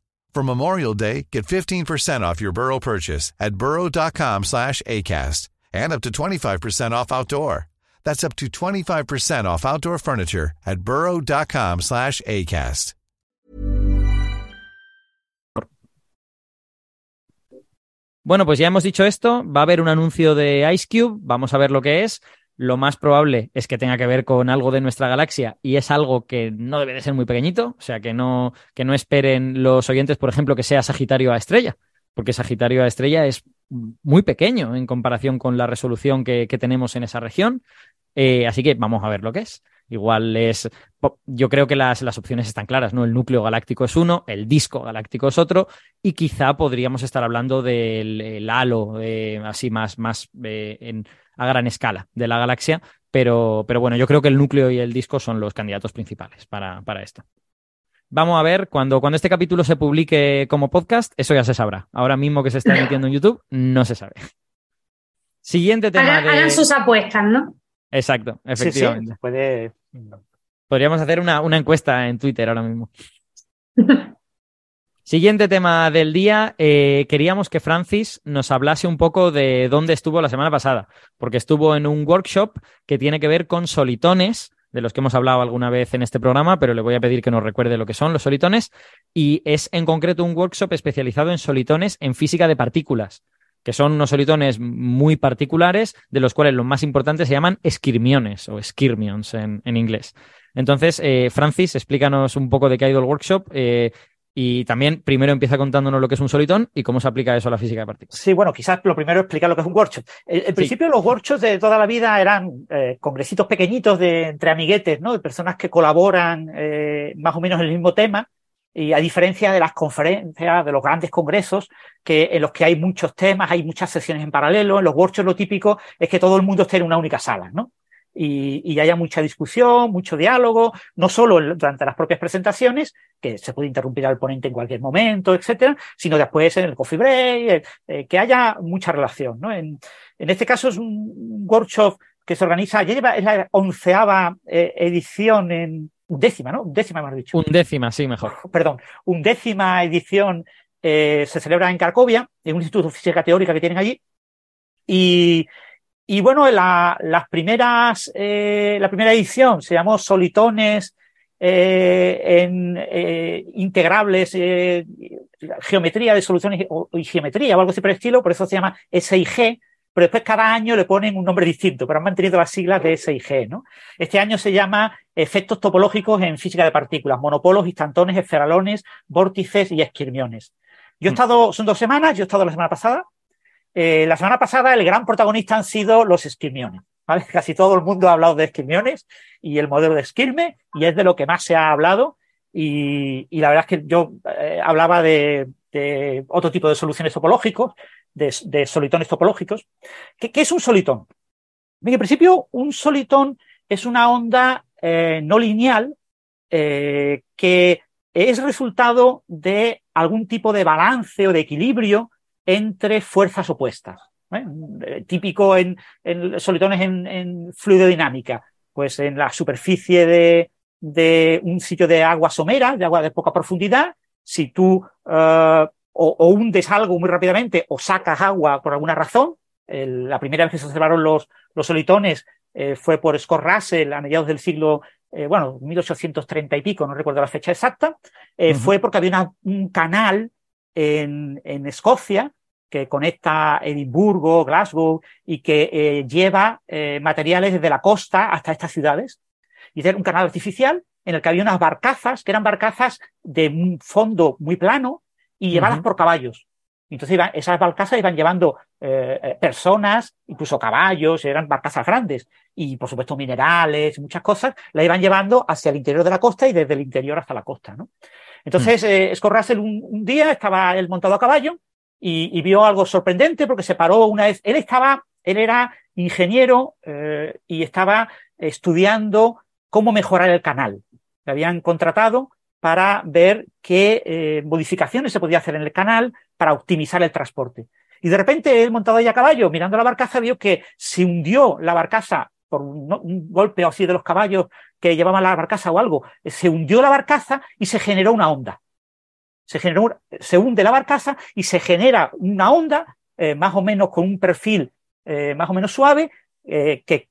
For Memorial Day, get 15% off your Burrow purchase at burrow.com slash ACAST and up to 25% off outdoor. That's up to 25% off outdoor furniture at burrow.com slash ACAST. Bueno, pues ya hemos dicho esto. Va a haber un anuncio de Ice Cube. Vamos a ver lo que es. Lo más probable es que tenga que ver con algo de nuestra galaxia y es algo que no debe de ser muy pequeñito, o sea, que no, que no esperen los oyentes, por ejemplo, que sea Sagitario a estrella, porque Sagitario a estrella es muy pequeño en comparación con la resolución que, que tenemos en esa región. Eh, así que vamos a ver lo que es. Igual es. Yo creo que las, las, opciones están claras, ¿no? El núcleo galáctico es uno, el disco galáctico es otro, y quizá podríamos estar hablando del halo, eh, así más, más eh, en, a gran escala de la galaxia. Pero, pero, bueno, yo creo que el núcleo y el disco son los candidatos principales para, para esto. Vamos a ver, cuando, cuando este capítulo se publique como podcast, eso ya se sabrá. Ahora mismo que se está emitiendo en YouTube, no se sabe. Siguiente tema. Hagan, de... hagan sus apuestas, ¿no? Exacto, efectivamente. Sí, sí, puede... Podríamos hacer una, una, encuesta en Twitter ahora mismo. Siguiente tema del día. Eh, queríamos que Francis nos hablase un poco de dónde estuvo la semana pasada, porque estuvo en un workshop que tiene que ver con solitones, de los que hemos hablado alguna vez en este programa, pero le voy a pedir que nos recuerde lo que son los solitones. Y es en concreto un workshop especializado en solitones en física de partículas que son unos solitones muy particulares, de los cuales los más importantes se llaman esquirmiones o skirmions en, en inglés. Entonces, eh, Francis, explícanos un poco de qué ha ido el workshop eh, y también primero empieza contándonos lo que es un solitón y cómo se aplica eso a la física de partículas. Sí, bueno, quizás lo primero es explicar lo que es un workshop. En sí. principio los workshops de toda la vida eran eh, congresitos pequeñitos de entre amiguetes, ¿no? De personas que colaboran eh, más o menos en el mismo tema y a diferencia de las conferencias, de los grandes congresos, que en los que hay muchos temas, hay muchas sesiones en paralelo, en los workshops lo típico es que todo el mundo esté en una única sala, ¿no? Y, y haya mucha discusión, mucho diálogo, no solo durante las propias presentaciones, que se puede interrumpir al ponente en cualquier momento, etcétera, sino después en el coffee break, eh, que haya mucha relación, ¿no? En, en, este caso es un workshop que se organiza, ya lleva, es la onceava eh, edición en, undécima, ¿no? Undécima, hemos dicho. Undécima, sí, mejor. Perdón, undécima edición eh, se celebra en Cracovia, en un instituto de física teórica que tienen allí. Y, y bueno, la, las primeras, eh, la primera edición se llamó Solitones eh, en eh, integrables, geometría de soluciones o, y geometría o algo así por el estilo, por eso se llama SIG, pero después cada año le ponen un nombre distinto, pero han mantenido las siglas de SIG, ¿no? Este año se llama Efectos topológicos en física de partículas, monopolos, instantones, esferalones, vórtices y esquirmiones. Yo he estado, son dos semanas, yo he estado la semana pasada. Eh, la semana pasada el gran protagonista han sido los esquirmiones. ¿vale? Casi todo el mundo ha hablado de esquirmiones y el modelo de esquirme, y es de lo que más se ha hablado. Y, la verdad es que yo eh, hablaba de, otro tipo de soluciones topológicos, de, solitones topológicos. ¿Qué, ¿Qué, es un solitón? En principio, un solitón es una onda eh, no lineal que es resultado de algún tipo de balance o de equilibrio entre fuerzas opuestas. ¿eh? Típico en, en solitones en, en, fluidodinámica, pues en la superficie de, de, un sitio de agua somera, de agua de poca profundidad, si tú uh, o, o, hundes algo muy rápidamente o sacas agua por alguna razón. El, la primera vez que se observaron los, los solitones eh, fue por Scott Russell a mediados del siglo, eh, bueno, 1830 y pico, no recuerdo la fecha exacta. Eh, uh -huh. Fue porque había una, un canal en, en, Escocia que conecta Edimburgo, Glasgow y que lleva materiales desde la costa hasta estas ciudades. Y era un canal artificial en el que había unas barcazas, que eran barcazas de un fondo muy plano, y llevadas uh -huh. por caballos. Entonces iban, esas barcazas iban llevando eh, personas, incluso caballos, eran barcazas grandes, y por supuesto minerales, muchas cosas, la iban llevando hacia el interior de la costa y desde el interior hasta la costa, ¿no? Entonces, eh, Scott un, día estaba él montado a caballo y, y, vio algo sorprendente porque se paró una vez, él estaba, él era ingeniero eh, y estaba estudiando cómo mejorar el canal. Le habían contratado para ver qué eh, modificaciones se podía hacer en el canal para optimizar el transporte. Y de repente él montado ahí a caballo, mirando la barcaza, vio que se hundió la barcaza por un, un golpe así de los caballos que llevaban la barcaza o algo, se hundió la barcaza y se generó una onda. Se, generó, se hunde la barcaza y se genera una onda eh, más o menos con un perfil eh, más o menos suave eh, que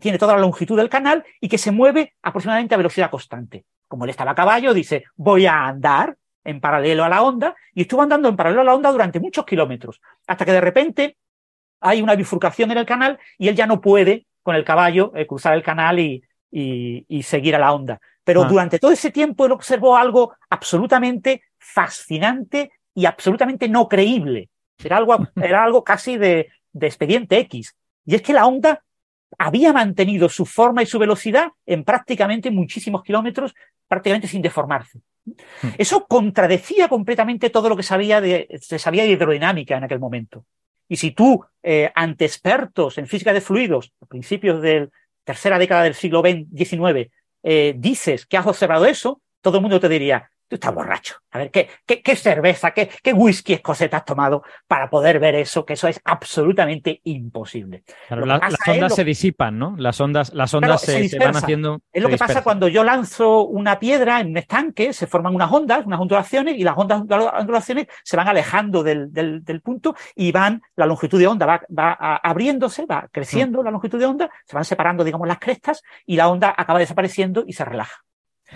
tiene toda la longitud del canal y que se mueve aproximadamente a velocidad constante como él estaba a caballo, dice, voy a andar en paralelo a la onda, y estuvo andando en paralelo a la onda durante muchos kilómetros, hasta que de repente hay una bifurcación en el canal y él ya no puede con el caballo, cruzar el canal y, y, y, seguir a la onda. Pero Ah. durante todo ese tiempo él observó algo absolutamente fascinante y absolutamente no creíble. Era algo, era algo casi de, de expediente X. Y es que la onda había mantenido su forma y su velocidad en prácticamente muchísimos kilómetros, prácticamente sin deformarse. Eso contradecía completamente todo lo que sabía de, se sabía de hidrodinámica en aquel momento. Y si tú, eh, ante expertos en física de fluidos, a principios de la tercera década del siglo XIX, eh, dices que has observado eso, todo el mundo te diría, tú estás borracho. A ver, ¿qué, qué, qué cerveza, qué, qué whisky escocés has tomado para poder ver eso? Que eso es absolutamente imposible. Claro, la- las ondas lo- se disipan, ¿no? Las ondas, las Claro, ondas se se, se van haciendo. Es lo que pasa cuando yo lanzo una piedra en un estanque, se forman unas ondas, unas ondulaciones, y las ondas ondulaciones se van alejando del, del- del punto y van, la longitud de onda va, va abriéndose, va creciendo la longitud de onda, se van separando, digamos, las crestas y la onda acaba desapareciendo y se relaja.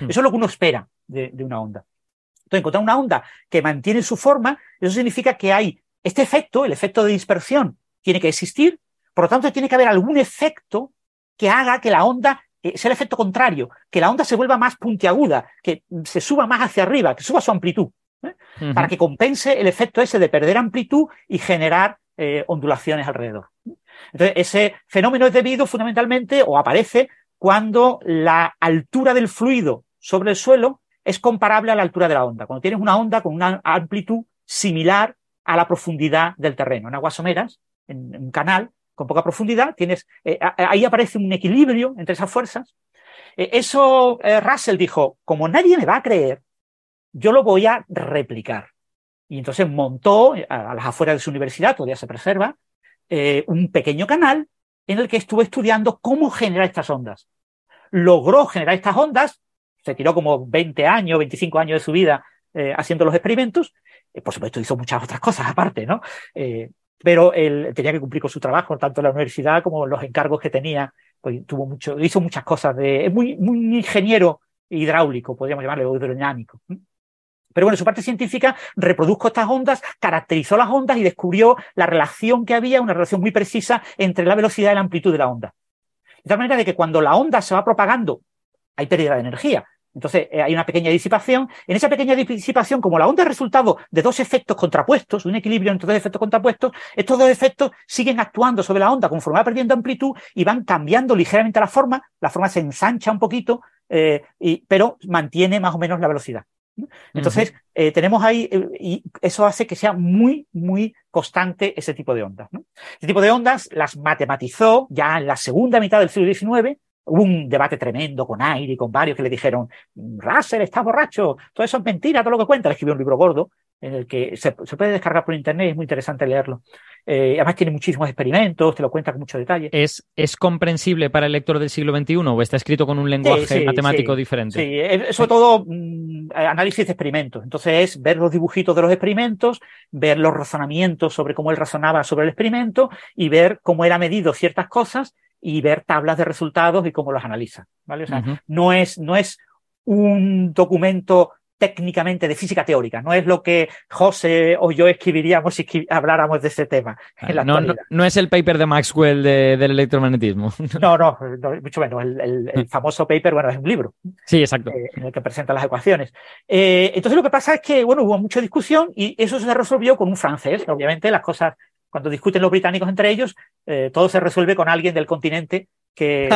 Eso es lo que uno espera de, de una onda. Entonces, encontrar una onda que mantiene su forma, eso significa que hay este efecto, el efecto de dispersión, tiene que existir, por lo tanto, tiene que haber algún efecto que haga que la onda eh, sea el efecto contrario, que la onda se vuelva más puntiaguda, que se suba más hacia arriba, que suba su amplitud, ¿eh? Para que compense el efecto ese de perder amplitud y generar eh, ondulaciones alrededor. Entonces, ese fenómeno es debido fundamentalmente o aparece cuando la altura del fluido sobre el suelo es comparable a la altura de la onda. Cuando tienes una onda con una amplitud similar a la profundidad del terreno. En aguas someras, en un canal con poca profundidad, tienes, eh, ahí aparece un equilibrio entre esas fuerzas. Eh, eso eh, Russell dijo, como nadie me va a creer, yo lo voy a replicar. Y entonces montó a, las afueras de su universidad, todavía se preserva, un pequeño canal en el que estuvo estudiando cómo generar estas ondas. Logró generar estas ondas, se tiró como 20 años, 25 años de su vida eh, haciendo los experimentos. Eh, por supuesto, hizo muchas otras cosas aparte, ¿no? Eh, pero él tenía que cumplir con su trabajo, tanto en la universidad como los encargos que tenía. Pues tuvo mucho, hizo muchas cosas es muy, ingeniero hidráulico, podríamos llamarle, o hidrodinámico. Pero bueno, en su parte científica reprodujo estas ondas, caracterizó las ondas y descubrió la relación que había, una relación muy precisa entre la velocidad y la amplitud de la onda. De tal manera de que cuando la onda se va propagando, hay pérdida de energía. Entonces eh, hay una pequeña disipación. En esa pequeña disipación, como la onda es resultado de dos efectos contrapuestos, un equilibrio entre dos efectos contrapuestos, estos dos efectos siguen actuando sobre la onda conforme va perdiendo amplitud y van cambiando ligeramente la forma. La forma se ensancha un poquito, eh, y- pero mantiene más o menos la velocidad. Entonces, eh, tenemos ahí, eh, y eso hace que sea muy, muy constante ese tipo de ondas. ¿no? Ese tipo de ondas las matematizó ya en la segunda mitad del siglo XIX. Hubo un debate tremendo con Aire y con varios que le dijeron, Russell, estás borracho, todo eso es mentira, todo lo que cuenta. Le escribió un libro gordo en el que se, se puede descargar por internet, es muy interesante leerlo. Eh, además tiene muchísimos experimentos, te lo cuenta con mucho detalle. ¿Es, ¿Es comprensible para el lector del siglo XXI o está escrito con un lenguaje Sí, sí, matemático sí. diferente? Sí, sobre todo mm, análisis de experimentos. Entonces es ver los dibujitos de los experimentos, ver los razonamientos sobre cómo él razonaba sobre el experimento y ver cómo era medido ciertas cosas y ver tablas de resultados y cómo los analiza. ¿vale? O sea, Ujú. no es, no es un documento técnicamente de física teórica, no es lo que José o yo escribiríamos si habláramos de ese tema en la no, no, no es el paper de Maxwell de- del electromagnetismo. No, no, no, mucho menos. El, el- el famoso paper, bueno, es un libro. sí, exacto. eh, en el que presenta las ecuaciones. Eh, entonces lo que pasa es que, bueno, hubo mucha discusión y eso se resolvió con un francés. Obviamente las cosas, cuando discuten los británicos entre ellos, eh, todo se resuelve con alguien del continente que,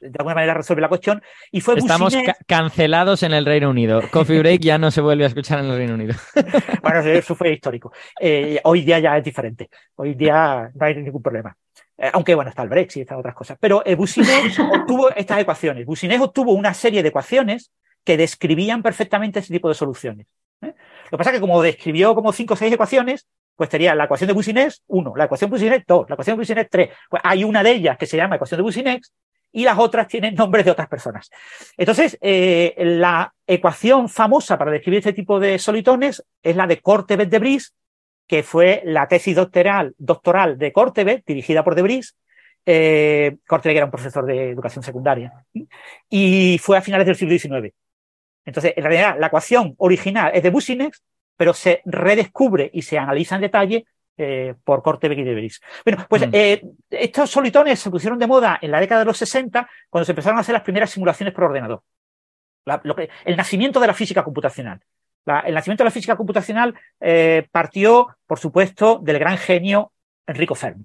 de alguna manera resuelve la cuestión. Y fue Estamos ca- cancelados en el Reino Unido. Coffee Break ya no se vuelve a escuchar en el Reino Unido. Bueno, eso fue histórico. Eh, hoy día ya es diferente. Hoy día no hay ningún problema. Eh, aunque, bueno, está el Brexit, están otras cosas. Pero Bussinet obtuvo estas ecuaciones. Bussinet obtuvo una serie de ecuaciones que describían perfectamente ese tipo de soluciones. Lo que pasa es que como describió como cinco o seis ecuaciones, pues sería la ecuación de Bussinet 1, la ecuación de Bussinet 2, la ecuación de Bussinet 3. Pues hay una de ellas que se llama ecuación de Bussinet y las otras tienen nombres de otras personas. Entonces, eh, la ecuación famosa para describir este tipo de solitones es la de Cortebet de Bris, que fue la tesis doctoral, doctoral de Cortebet, dirigida por de Bris. Eh, Cortebet era un profesor de educación secundaria y fue a finales del siglo XIX. Entonces, en realidad, la ecuación original es de Businex, pero se redescubre y se analiza en detalle eh, por Corte de Beris. Bueno, pues Mm. eh, estos solitones se pusieron de moda en la década de los 60 cuando se empezaron a hacer las primeras simulaciones por ordenador. La- lo que- el nacimiento de la física computacional. La- el nacimiento de la física computacional eh, partió, por supuesto, del gran genio Enrico Fermi.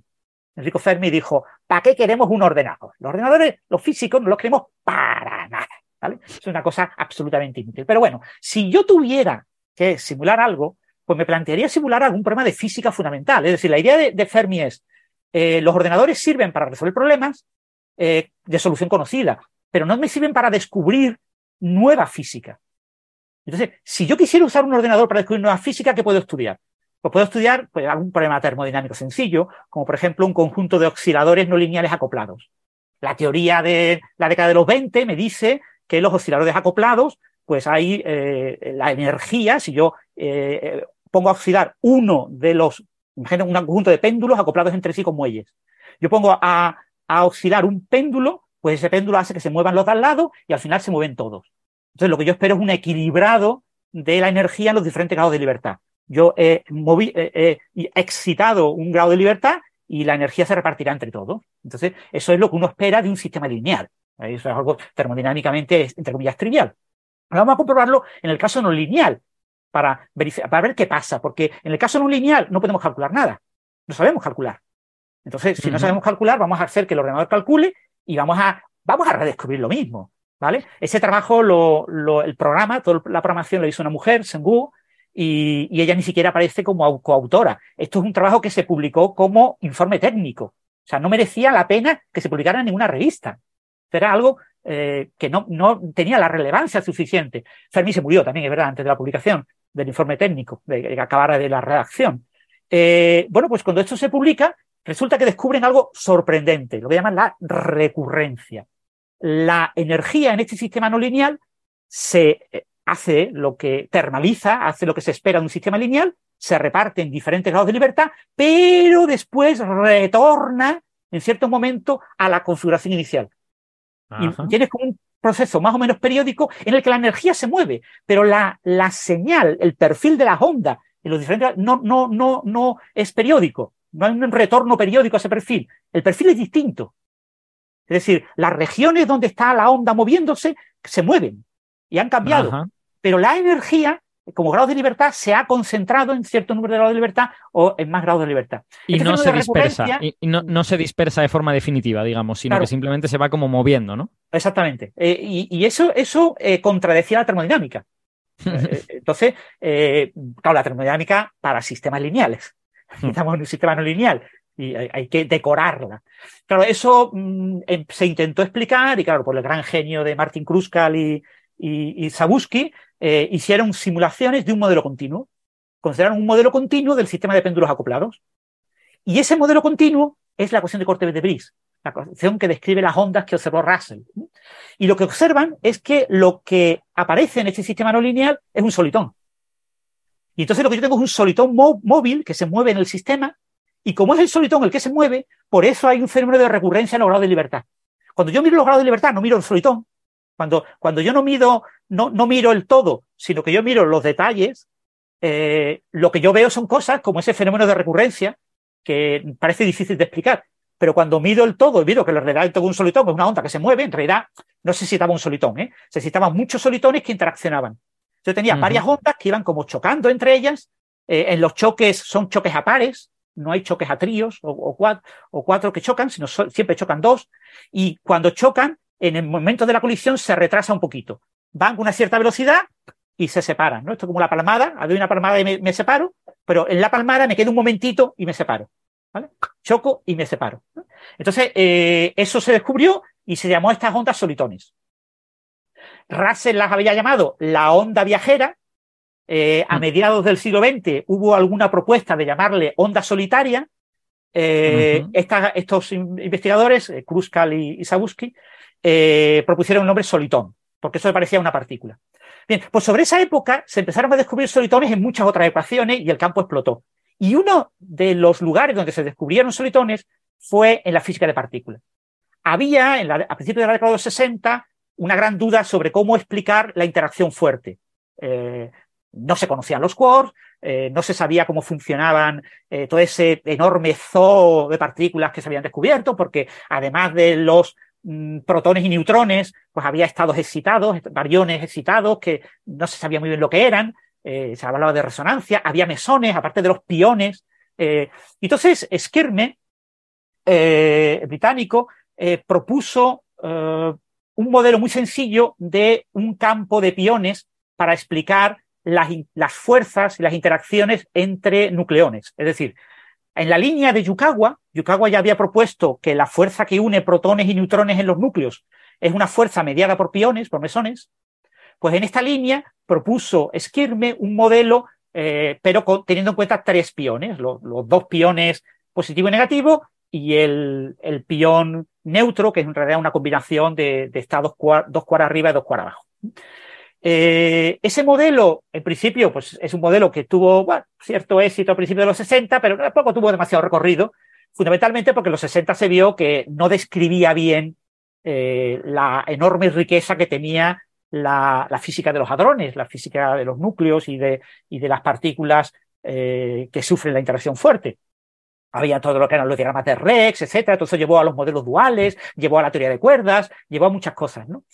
Enrico Fermi dijo, ¿para qué queremos un ordenador? Los ordenadores, los físicos, no los queremos para nada. ¿vale? Es una cosa absolutamente inútil. Pero bueno, si yo tuviera que simular algo, pues me plantearía simular algún problema de física fundamental. Es decir, la idea de, de Fermi es, eh, los ordenadores sirven para resolver problemas eh, de solución conocida, pero no me sirven para descubrir nueva física. Entonces, si yo quisiera usar un ordenador para descubrir nueva física, ¿qué puedo estudiar? Pues puedo estudiar pues, algún problema termodinámico sencillo, como por ejemplo un conjunto de osciladores no lineales acoplados. La teoría de la década de los 20 me dice que los osciladores acoplados, pues hay eh, la energía, si yo eh, eh, pongo a oscilar uno de los, imagina un conjunto de péndulos acoplados entre sí con muelles. Yo pongo a, a oscilar un péndulo, pues ese péndulo hace que se muevan los de al lado y al final se mueven todos. Entonces, lo que yo espero es un equilibrado de la energía en los diferentes grados de libertad. Yo he, movi- eh, he excitado un grado de libertad y la energía se repartirá entre todos. Entonces, eso es lo que uno espera de un sistema lineal. ¿eh? Eso es algo termodinámicamente, entre comillas, trivial. Ahora vamos a comprobarlo en el caso no lineal para, para ver qué pasa, porque en el caso no lineal no podemos calcular nada. No sabemos calcular. Entonces, si no sabemos calcular, vamos a hacer que el ordenador calcule y vamos a, vamos a redescubrir lo mismo. ¿Vale? Ese trabajo, lo, lo- el programa, toda la programación lo hizo una mujer, Sengu, y, y ella ni siquiera aparece como au- coautora. Esto es un trabajo que se publicó como informe técnico. O sea, no merecía la pena que se publicara en ninguna revista. Era algo eh, que no, no tenía la relevancia suficiente. Fermi se murió también, es verdad, antes de la publicación del informe técnico, de que acabara de la redacción. Eh, bueno, pues cuando esto se publica, resulta que descubren algo sorprendente, lo que llaman la recurrencia. La energía en este sistema no lineal se eh, hace lo que termaliza, hace lo que se espera de un sistema lineal, se reparte en diferentes grados de libertad, pero después retorna en cierto momento a la configuración inicial. Y tienes como un proceso más o menos periódico en el que la energía se mueve, pero la, la señal, el perfil de las ondas en los diferentes no, no, no, no es periódico. No hay un retorno periódico a ese perfil. El perfil es distinto. Es decir, las regiones donde está la onda moviéndose se mueven y han cambiado. Ajá. Pero la energía, como grado de libertad, se ha concentrado en cierto número de grados de libertad o en más grados de libertad. Y Este no se dispersa, y, y no, no se dispersa de forma definitiva, digamos, sino Claro. que simplemente se va como moviendo, ¿no? Exactamente. Eh, y, y eso, eso eh, contradecía la termodinámica. Eh, Entonces, eh, claro, la termodinámica para sistemas lineales. Estamos en un sistema no lineal y hay, hay que decorarla. Claro, eso mm, em- se intentó explicar y claro, por el gran genio de Martin Kruskal y, y, y eh, hicieron simulaciones de un modelo continuo. Consideraron un modelo continuo del sistema de péndulos acoplados. Y ese modelo continuo es la ecuación de corte de Bris, la ecuación que describe las ondas que observó Russell. Y lo que observan es que lo que aparece en este sistema no lineal es un solitón. Y entonces lo que yo tengo es un solitón mó- móvil que se mueve en el sistema, y como es el solitón el que se mueve, por eso hay un fenómeno de recurrencia en los grados de libertad. Cuando yo miro los grados de libertad, no miro el solitón. Cuando, cuando yo no mido, no, no miro el todo, sino que yo miro los detalles, eh, lo que yo veo son cosas como ese fenómeno de recurrencia que parece difícil de explicar. Pero cuando mido el todo y miro que en realidad tengo un solitón, es una onda que se mueve, en realidad no se necesitaba un solitón, ¿eh? se necesitaban muchos solitones que interaccionaban. Yo tenía varias ondas que iban como chocando entre ellas. eh, en los choques son choques a pares, no hay choques a tríos o, o cuat- o cuatro que chocan, sino so- siempre chocan dos. Y cuando chocan, en el momento de la colisión se retrasa un poquito. Van con una cierta velocidad y se separan. ¿no? Esto es como la palmada, doy una palmada y me, me separo, pero en la palmada me quedo un momentito y me separo. ¿vale? Choco y me separo. ¿no? Entonces, eh, eso se descubrió y se llamó a estas ondas solitones. Russell las había llamado la onda viajera. Eh, a Mm. mediados del siglo XX hubo alguna propuesta de llamarle onda solitaria. Eh, esta- estos in- investigadores, Kruskal y, y propusieron el nombre solitón, porque eso le parecía una partícula. Bien, pues sobre esa época se empezaron a descubrir solitones en muchas otras ecuaciones y el campo explotó. Y uno de los lugares donde se descubrieron solitones fue en la física de partículas. Había, a principios de la década de los 60, una gran duda sobre cómo explicar la interacción fuerte. Eh, no se conocían los quarks, eh, no se sabía cómo funcionaban eh, todo ese enorme zoo de partículas que se habían descubierto, porque además de los protones y neutrones, pues había estados excitados, bariones excitados que no se sabía muy bien lo que eran, eh, se hablaba de resonancia, había mesones, aparte de los piones. entonces, Skirme, británico, propuso un modelo muy sencillo de un campo de piones para explicar las, fuerzas y las interacciones entre nucleones. Es decir, en la línea de Yukawa, Yukawa ya había propuesto que la fuerza que une protones y neutrones en los núcleos es una fuerza mediada por piones, por mesones. Pues en esta línea propuso Skirme un modelo, eh, pero teniendo en cuenta tres piones, los, dos piones positivo y negativo y el, el neutro, que es en realidad una combinación de, estados dos cuadras arriba y dos cuadras abajo. Eh, ese modelo, en principio, pues es un modelo que tuvo cierto éxito a principios de los 60, pero tampoco tuvo demasiado recorrido, fundamentalmente porque en los 60 se vio que no describía bien eh, la enorme riqueza que tenía la, física de los hadrones, la física de los núcleos y de, y de las partículas eh, que sufren la interacción fuerte había todo lo que eran los diagramas de Rex, etcétera. Entonces llevó a los modelos duales, llevó a la teoría de cuerdas, llevó a muchas cosas, ¿no?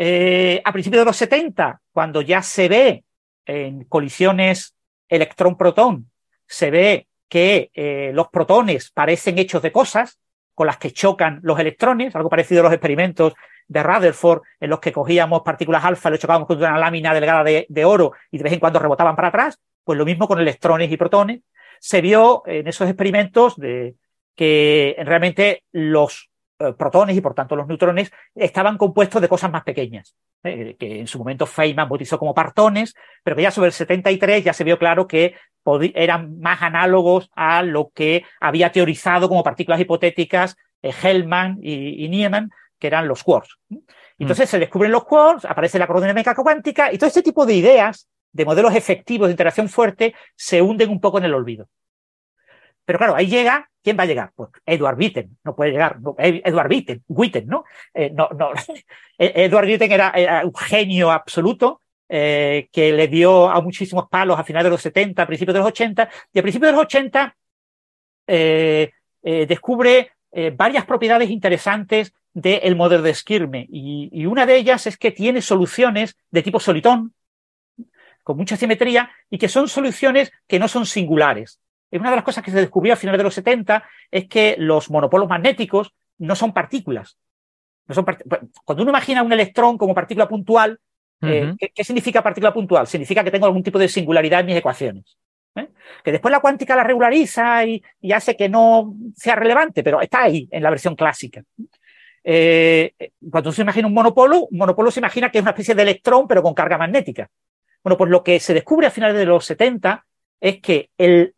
Eh, a principios de los 70, cuando ya se ve en colisiones electrón-protón, se ve que eh, los protones parecen hechos de cosas con las que chocan los electrones, algo parecido a los experimentos de Rutherford, en los que cogíamos partículas alfa, lo chocábamos con una lámina delgada de, oro y de vez en cuando rebotaban para atrás, pues lo mismo con electrones y protones. Se vio en esos experimentos que realmente los protones y por tanto los neutrones estaban compuestos de cosas más pequeñas, eh, que en su momento Feynman bautizó como partones, pero que ya sobre el 73 ya se vio claro que eran más análogos a lo que había teorizado como partículas hipotéticas eh, Hellman y, Niemann, que eran los quarks. Entonces mm. se descubren los quarks, aparece la cronodinámica cuántica y todo este tipo de ideas de modelos efectivos de interacción fuerte se hunden un poco en el olvido. Pero claro, ahí llega, ¿quién va a llegar? Pues Edward Witten, no puede llegar, eh, Edward Witten, Witten, ¿no? Eh, no, no. E-, Edward Witten era, un genio absoluto, eh, que le dio a muchísimos palos a finales de los 70, a principios de los 80, y a principios de los 80 descubre varias propiedades interesantes del modelo de Skirme, y, y, una de ellas es que tiene soluciones de tipo solitón, con mucha simetría y que son soluciones que no son singulares. Una de las cosas que se descubrió a finales de los 70 es que los monopolos magnéticos no son partículas. No son Cuando uno imagina un electrón como partícula puntual, eh, ¿qué, significa partícula puntual? Significa que tengo algún tipo de singularidad en mis ecuaciones. ¿eh? Que después la cuántica la regulariza y, hace que no sea relevante, pero está ahí en la versión clásica. Eh, cuando se imagina un monopolo, un monopolo se imagina que es una especie de electrón, pero con carga magnética. Bueno, pues lo que se descubre a finales de los 70 es que el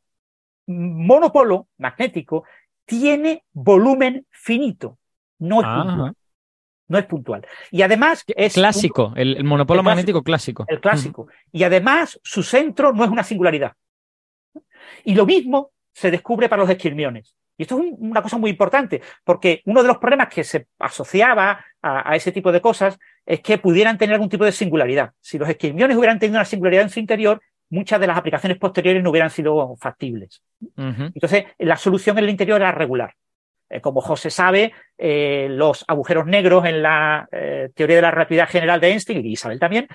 monopolo magnético tiene volumen finito, no es puntual. No es puntual. Y además es. Clásico, el, monopolo magnético clásico. El clásico. Y además su centro no es una singularidad. Y lo mismo se descubre para los esquirmiones. Y esto es una cosa muy importante, porque uno de los problemas que se asociaba a, ese tipo de cosas es que pudieran tener algún tipo de singularidad. Si los esquirmiones hubieran tenido una singularidad en su interior, muchas de las aplicaciones posteriores no hubieran sido factibles. Entonces, la solución en el interior era regular. Eh, como José sabe, eh, los agujeros negros en la eh, teoría de la relatividad general de Einstein, y Isabel también,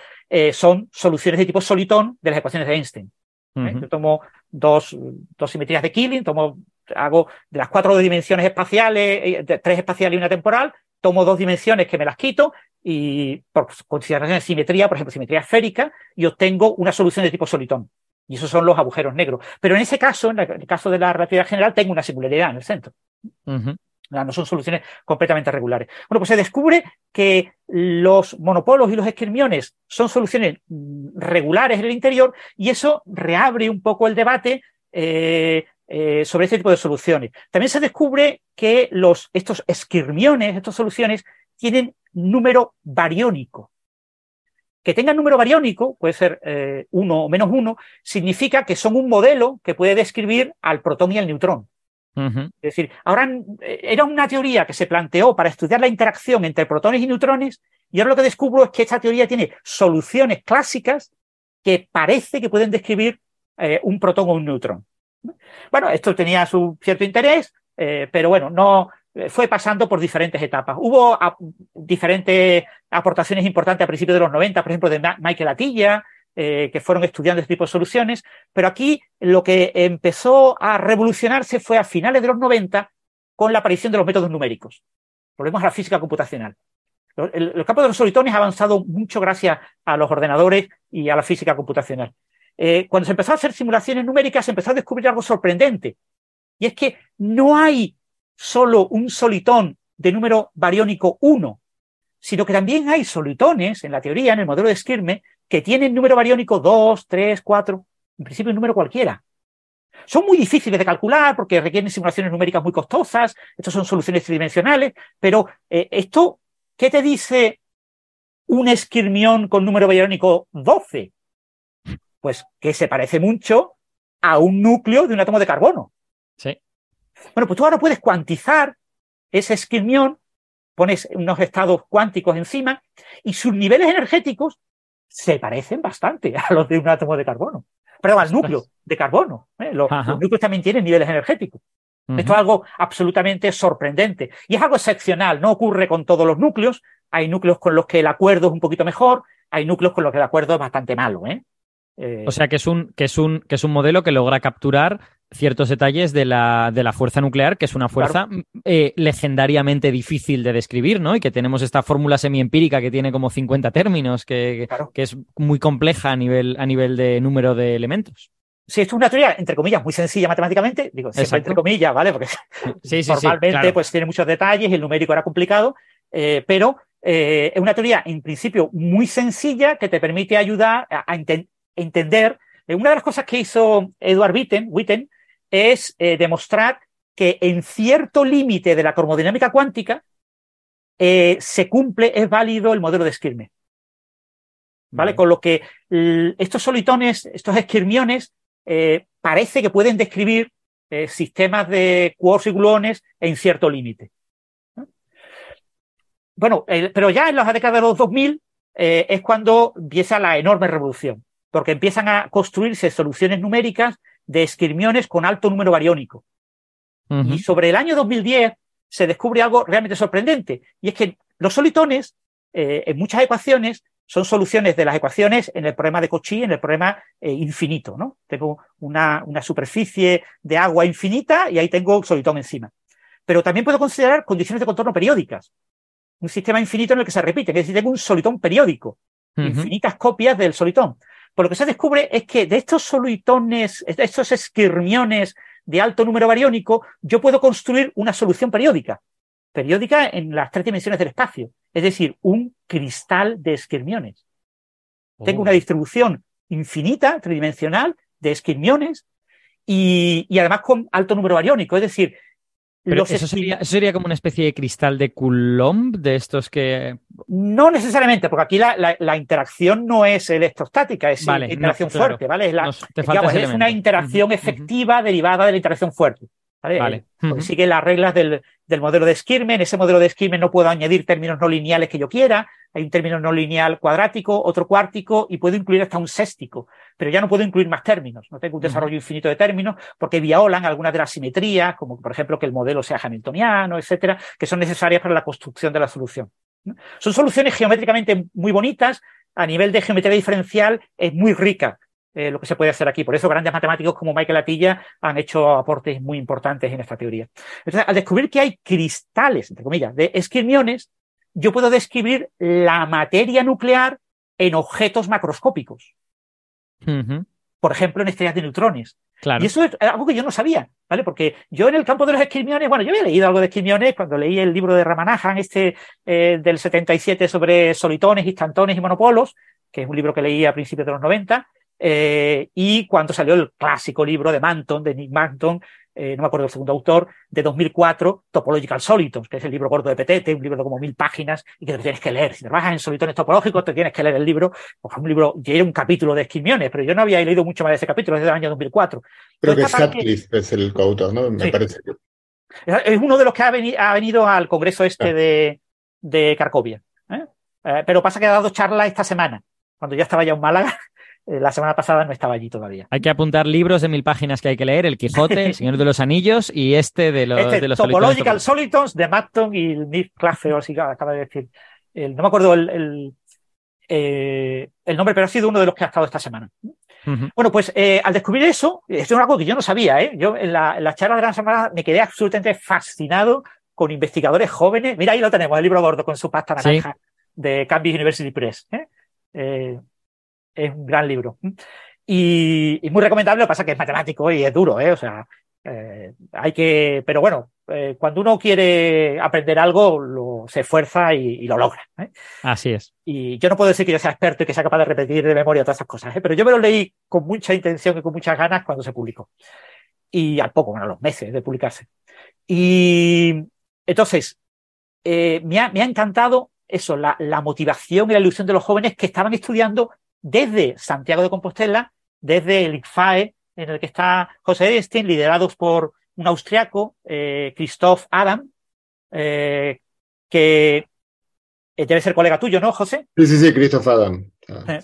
son soluciones de tipo solitón de las ecuaciones de Einstein. Yo tomo dos, dos simetrías de Killing, tomo hago de las cuatro dimensiones espaciales, tres espaciales y una temporal, tomo dos dimensiones que me las quito y por consideración de simetría, por ejemplo, simetría esférica, y obtengo una solución de tipo solitón. Y esos son los agujeros negros. Pero en ese caso, en el caso de la relatividad general, tengo una singularidad en el centro. No son soluciones completamente regulares. Bueno, pues se descubre que los monopolos y los esquirmiones son soluciones mm, regulares en el interior y eso reabre un poco el debate eh, eh, sobre este tipo de soluciones. También se descubre que los, estos esquirmiones, estas soluciones, tienen número bariónico. Que tengan número bariónico, puede ser eh, uno o menos uno, significa que son un modelo que puede describir al protón y al neutrón. Es decir, ahora eh, era una teoría que se planteó para estudiar la interacción entre protones y neutrones, y ahora lo que descubro es que esta teoría tiene soluciones clásicas que parece que pueden describir eh, un protón o un neutrón. Bueno, esto tenía su cierto interés, eh, pero bueno, no fue pasando por diferentes etapas. Hubo diferentes aportaciones importantes a principios de los 90, por ejemplo, de Michael Atilla, que fueron estudiando este tipo de soluciones, pero aquí lo que empezó a revolucionarse fue a finales de los 90 con la aparición de los métodos numéricos. Volvemos a la física computacional. El, campo de los solitones ha avanzado mucho gracias a los ordenadores y a la física computacional. Eh, cuando se empezó a hacer simulaciones numéricas, se empezó a descubrir algo sorprendente. Y es que no hay solo un solitón de número bariónico 1, sino que también hay solitones, en la teoría, en el modelo de Skirme, que tienen número bariónico 2, 3, 4, en principio un número cualquiera. Son muy difíciles de calcular porque requieren simulaciones numéricas muy costosas, estas son soluciones tridimensionales, pero eh, esto, ¿qué te dice un esquirmión con número bariónico 12? Pues que se parece mucho a un núcleo de un átomo de carbono. Sí. Bueno, pues tú ahora puedes cuantizar ese esquirmión, pones unos estados cuánticos encima y sus niveles energéticos se parecen bastante a los de un átomo de carbono perdón, al núcleo de carbono. ¿eh? Los, núcleos también tienen niveles energéticos. Esto es algo absolutamente sorprendente y es algo excepcional, no ocurre con todos los núcleos. Hay núcleos con los que el acuerdo es un poquito mejor, hay núcleos con los que el acuerdo es bastante malo. ¿eh? Eh, o sea que es un, que es un, que es un modelo que logra capturar ciertos detalles de la, de la fuerza nuclear, que es una fuerza eh, legendariamente difícil de describir, ¿no? Y que tenemos esta fórmula semiempírica que tiene como 50 términos, que, que es muy compleja a nivel, a nivel de número de elementos. Sí, esto es una teoría, entre comillas, muy sencilla matemáticamente, digo, siempre entre comillas, ¿vale? Porque sí, sí, normalmente pues tiene muchos detalles y el numérico era complicado, eh, pero es una teoría en principio muy sencilla que te permite ayudar a, a, entender. Eh, una de las cosas que hizo Edward Witten, Witten es eh, demostrar que en cierto límite de la cromodinámica cuántica eh, se cumple, es válido el modelo de Skirme. ¿Vale? Con lo que estos solitones, estos esquirmiones, parece que pueden describir sistemas de quarks y gluones en cierto límite. Bueno, pero ya en la década de los 2000 es cuando empieza la enorme revolución porque empiezan a construirse soluciones numéricas de esquirmiones con alto número bariónico. Y sobre el año 2010 se descubre algo realmente sorprendente, y es que los solitones, eh, en muchas ecuaciones, son soluciones de las ecuaciones en el problema de Cauchy, en el problema eh, infinito. ¿no? Tengo una, una, superficie de agua infinita y ahí tengo un solitón encima. Pero también puedo considerar condiciones de contorno periódicas. Un sistema infinito en el que se repite, es decir, tengo un solitón periódico, infinitas copias del solitón. Por lo que se descubre es que de estos solitones, de estos esquirmiones de alto número bariónico, yo puedo construir una solución periódica. Periódica en las tres dimensiones del espacio. Es decir, un cristal de esquirmiones. Tengo una oh. distribución infinita, tridimensional, de esquirmiones y, y, además con alto número bariónico. Es decir, pero eso sería, sería, como una especie de cristal de Coulomb, de estos que... No necesariamente, porque aquí la, la, interacción no es electrostática, es interacción fuerte, ¿vale? Es, la, es una interacción efectiva derivada de la interacción fuerte. ¿Vale? Porque sigue las reglas del, del, modelo de Skirme. En ese modelo de Skirme no puedo añadir términos no lineales que yo quiera. Hay un término no lineal cuadrático, otro cuártico y puedo incluir hasta un séstico. Pero ya no puedo incluir más términos. No tengo un desarrollo infinito de términos porque violan algunas de las simetrías, como por ejemplo que el modelo sea hamiltoniano, etcétera, que son necesarias para la construcción de la solución. Son soluciones geométricamente muy bonitas. A nivel de geometría diferencial es muy rica eh, lo que se puede hacer aquí. Por eso grandes matemáticos como Michael Atilla han hecho aportes muy importantes en esta teoría. Entonces, al descubrir que hay cristales, entre comillas, de esquirmiones, yo puedo describir la materia nuclear en objetos macroscópicos. Por ejemplo, en estrellas de neutrones. Y eso es algo que yo no sabía, ¿vale? Porque yo en el campo de los esquirmiones, bueno, yo había leído algo de esquirmiones cuando leí el libro de Ramanajan, este eh, del 77 sobre solitones, instantones y monopolos, que es un libro que leí a principios de los 90, eh, y cuando salió el clásico libro de Manton, de Nick Manton, eh, no me acuerdo del segundo autor, de 2004, Topological Solitons, que es el libro gordo de Petete, un libro de como mil páginas y que te tienes que leer. Si trabajas en solitones topológicos, te tienes que leer el libro, porque un libro, ya era un capítulo de esquimiones, pero yo no había leído mucho más de ese capítulo desde el año 2004. Creo que Sutcliffe es el coautor, ¿no? Me parece que... Es uno de los que ha, venido al congreso este ah. de, de Cracovia. ¿eh? pero pasa que ha dado charla esta semana, cuando ya estaba ya en Málaga, eh, la semana pasada no estaba allí todavía. Hay que apuntar libros de mil páginas que hay que leer, El Quijote, El Señor de los Anillos y este de los, Este, de los Topological Solitons. Solitons de Matton y Nick Claffey, si acaba de decir. El- no me acuerdo el, el, eh, el nombre, pero ha sido uno de los que ha estado esta semana. Bueno, pues eh, al descubrir eso, esto es algo que yo no sabía, ¿eh? Yo en la, en la charla de la semana me quedé absolutamente fascinado con investigadores jóvenes. Mira, ahí lo tenemos, el libro gordo con su pasta Sí. naranja de Cambridge University Press. ¿eh? Eh, es un gran libro. Y, y muy recomendable, lo que pasa es que es matemático y es duro, ¿eh? O sea, eh, hay que, pero bueno, eh, cuando uno quiere aprender algo, lo, se esfuerza y, y lo logra. ¿eh? Así es. Y yo no puedo decir que yo sea experto y que sea capaz de repetir de memoria todas esas cosas, ¿eh? pero yo me lo leí con mucha intención y con muchas ganas cuando se publicó. Y al poco, bueno, a los meses de publicarse. Y entonces, me, ha, me ha encantado eso, la, la motivación y la ilusión de los jóvenes que estaban estudiando desde Santiago de Compostela, desde el ICFAE, en el que está José Estein, liderados por un austriaco, eh, Christoph Adam, eh, que eh, debe ser colega tuyo, ¿no, José? Sí, sí, sí, Christoph Adam. Ah,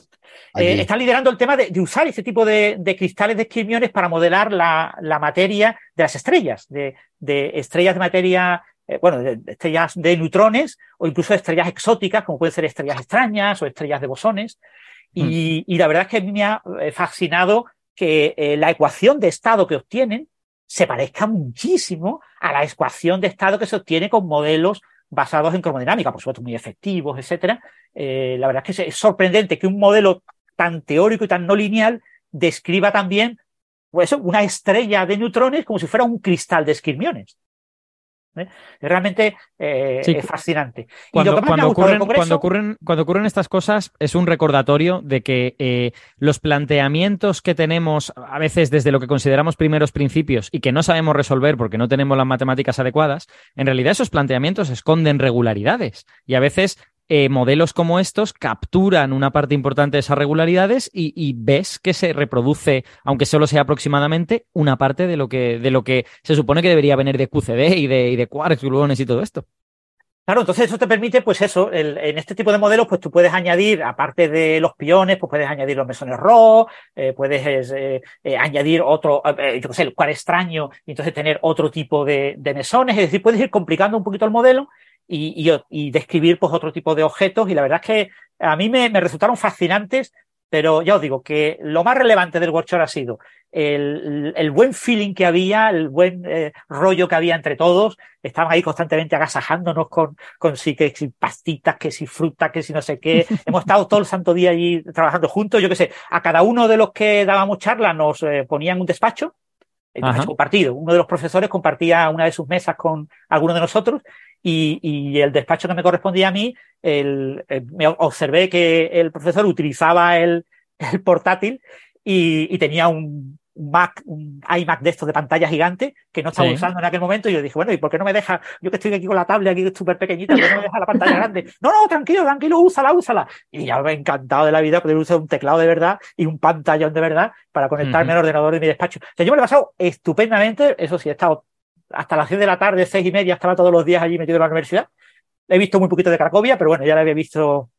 Eh, eh, está liderando el tema de, de usar ese tipo de, de cristales de esquirmiones para modelar la, la materia de las estrellas, de, de estrellas de materia, eh, bueno, de, de estrellas de neutrones o incluso de estrellas exóticas, como pueden ser estrellas extrañas o estrellas de bosones. Y, y la verdad es que me ha eh, fascinado que eh, la ecuación de estado que obtienen se parezca muchísimo a la ecuación de estado que se obtiene con modelos basados en cromodinámica, por supuesto muy efectivos, etcétera. Eh, la verdad es que es sorprendente que un modelo tan teórico y tan no lineal describa también pues, una estrella de neutrones como si fuera un cristal de esquirmiones. ¿Eh? Realmente eh, Sí, es fascinante. Cuando, cuando ocurren, cuando ocurren estas cosas es un recordatorio de que eh, los planteamientos que tenemos a veces desde lo que consideramos primeros principios y que no sabemos resolver porque no tenemos las matemáticas adecuadas, en realidad esos planteamientos esconden regularidades y a veces eh, modelos como estos capturan una parte importante de esas regularidades y, ves que se reproduce, aunque solo sea aproximadamente, una parte de lo que, de lo que se supone que debería venir de QCD y de, y de gluones y todo esto. Claro, entonces eso te permite, pues eso, en este tipo de modelos, pues tú puedes añadir, aparte de los piones, pues puedes añadir los mesones RAW, eh, puedes eh, añadir otro, yo qué sé, el cual extraño, y entonces tener otro tipo de mesones, es decir, puedes ir complicando un poquito el modelo y, y, y describir pues otro tipo de objetos, y la verdad es que a mí me, me resultaron fascinantes, pero ya os digo que lo más relevante del workshop ha sido el, el buen feeling que había, el buen eh, rollo que había entre todos. Estaban ahí constantemente agasajándonos con, con sí, que si pastitas, que si fruta, que si no sé qué. Hemos estado todo el santo día allí trabajando juntos. Yo qué sé, a cada uno de los que dábamos charla nos eh, ponían un despacho compartido. Uno de los profesores compartía una de sus mesas con alguno de nosotros y, y el despacho que me correspondía a mí, el, eh, me observé que el profesor utilizaba el, el portátil y, y tenía un Mac, un iMac de estos de pantalla gigante que no estaba Sí. usando en aquel momento y yo dije, bueno, ¿y por qué no me deja? Yo que estoy aquí con la tablet aquí súper pequeñita, ¿por qué no me deja la pantalla grande? No, no, tranquilo, tranquilo, úsala, úsala. Y ya me ha encantado de la vida poder usar un teclado de verdad y un pantallón de verdad para conectarme Ujú. al ordenador de mi despacho. O sea, yo me lo he pasado estupendamente, eso sí, he estado hasta las 6 de la tarde, seis y media, estaba todos los días allí metido en la universidad. He visto muy poquito de Cracovia, pero bueno, ya la había visto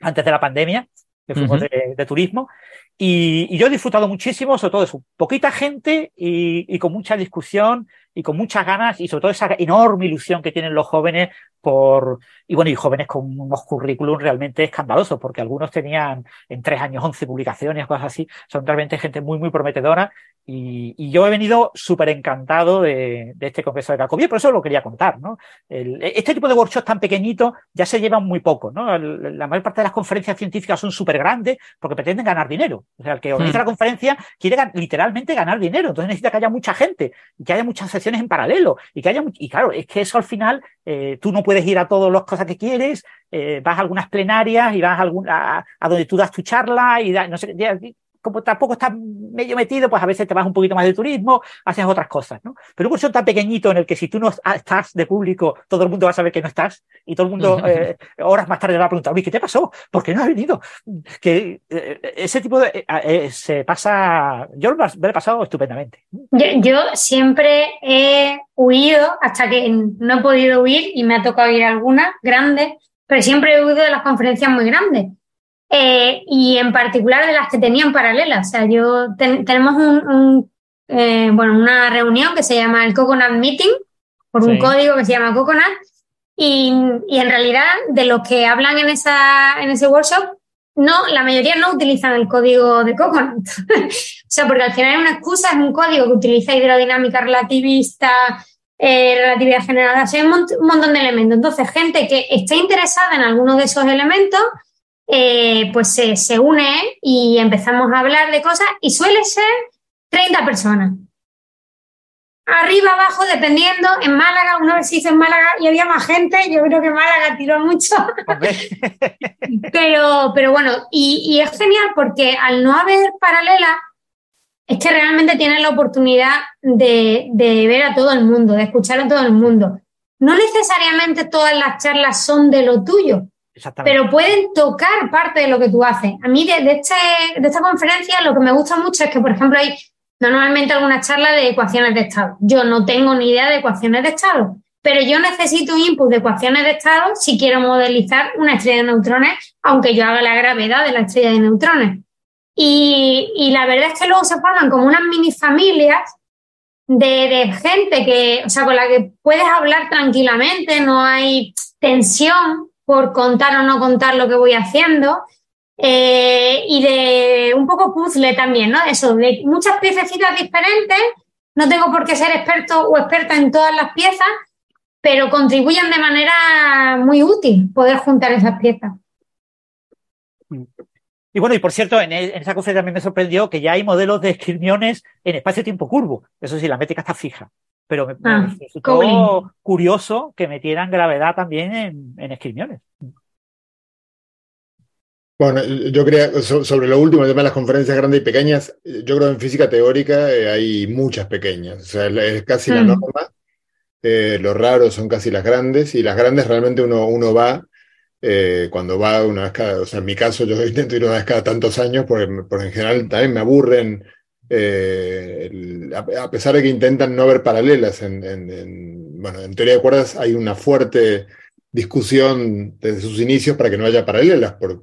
antes de la pandemia, que fuimos Ujú. de, de turismo. Y, y yo he disfrutado muchísimo, sobre todo eso, poquita gente y, y con mucha discusión y con muchas ganas y sobre todo esa enorme ilusión que tienen los jóvenes por, y bueno, y jóvenes con unos currículums realmente escandalosos, porque algunos tenían en tres años 11 publicaciones, cosas así, son realmente gente muy, muy prometedora y, y yo he venido súper encantado de, de este Congreso de Cracovia, por eso lo quería contar, ¿no? El- este tipo de workshops tan pequeñitos ya se llevan muy poco, ¿no? El- la mayor parte de las conferencias científicas son súper grandes porque pretenden ganar dinero. O sea, el que organiza Hmm. la conferencia quiere literalmente ganar dinero, entonces necesita que haya mucha gente y que haya muchas sesiones en paralelo. Y que haya, y claro, es que eso al final eh, tú no puedes ir a todas las cosas que quieres, eh, vas a algunas plenarias y vas a, algún- a, donde tú das tu charla y no sé, como tampoco estás medio metido, pues a veces te vas un poquito más de turismo, haces otras cosas, ¿no? Pero un curso tan pequeñito en el que si tú no estás de público, todo el mundo va a saber que no estás y todo el mundo eh, horas más tarde va a preguntar, oye, ¿qué te pasó? ¿Por qué no has venido? Que eh, ese tipo de... eh, eh, se pasa... Yo lo he pasado estupendamente. Yo, yo siempre he huido hasta que no he podido huir y me ha tocado ir a algunas grandes, pero siempre he huido de las conferencias muy grandes. Eh, y en particular de las que tenían paralelas. O sea, yo tenemos un, eh, bueno, una reunión que se llama el Coconut Meeting, por un código que se llama Coconut, y, y, en realidad de los que hablan en, esa, en ese workshop, no, la mayoría no utilizan el código de Coconut. o sea, porque al final es una excusa, es un código que utiliza hidrodinámica relativista, eh, relatividad general, hay un, montón de elementos. Entonces, gente que esté interesada en alguno de esos elementos, eh, pues se, se une y empezamos a hablar de cosas y suele ser 30 personas. Arriba, abajo, dependiendo. En Málaga, una vez se hizo en Málaga y había más gente. Yo creo que Málaga tiró mucho. pero, pero bueno, y, y, es genial porque al no haber paralela, es que realmente tienes la oportunidad de, ver a todo el mundo, de escuchar a todo el mundo. No necesariamente todas las charlas son de lo tuyo, pero pueden tocar parte de lo que tú haces. A mí de, este, de esta conferencia lo que me gusta mucho es que, por ejemplo, hay normalmente alguna charla de ecuaciones de estado. Yo no tengo ni idea de ecuaciones de estado, pero yo necesito un input de ecuaciones de estado si quiero modelizar una estrella de neutrones, aunque yo haga la gravedad de la estrella de neutrones. Y, la verdad es que luego se forman como unas mini familias de, gente que, o sea, con la que puedes hablar tranquilamente, no hay tensión por contar o no contar lo que voy haciendo. Eh, y de un poco puzzle también, ¿no? Eso, de muchas piececitas diferentes. No tengo por qué ser experto o experta en todas las piezas, pero contribuyen de manera muy útil poder juntar esas piezas. Y bueno, y por cierto, en, esa conferencia también me sorprendió que ya hay modelos de esquirmiones en espacio-tiempo curvo. Eso sí, la métrica está fija. Pero me, ah, resultó curioso que metieran gravedad también en, en esquirmiones. Bueno, yo creo, sobre lo último, el tema de las conferencias grandes y pequeñas, yo creo que en física teórica eh, hay muchas pequeñas, o sea, es casi la mm. norma. Eh, lo raro son casi las grandes, y las grandes realmente uno, uno va eh, cuando va una vez cada, o sea, en mi caso yo intento ir una vez cada tantos años, porque, en general también me aburren, eh, a, pesar de que intentan no ver paralelas, en, en teoría de cuerdas hay una fuerte discusión desde sus inicios para que no haya paralelas, por,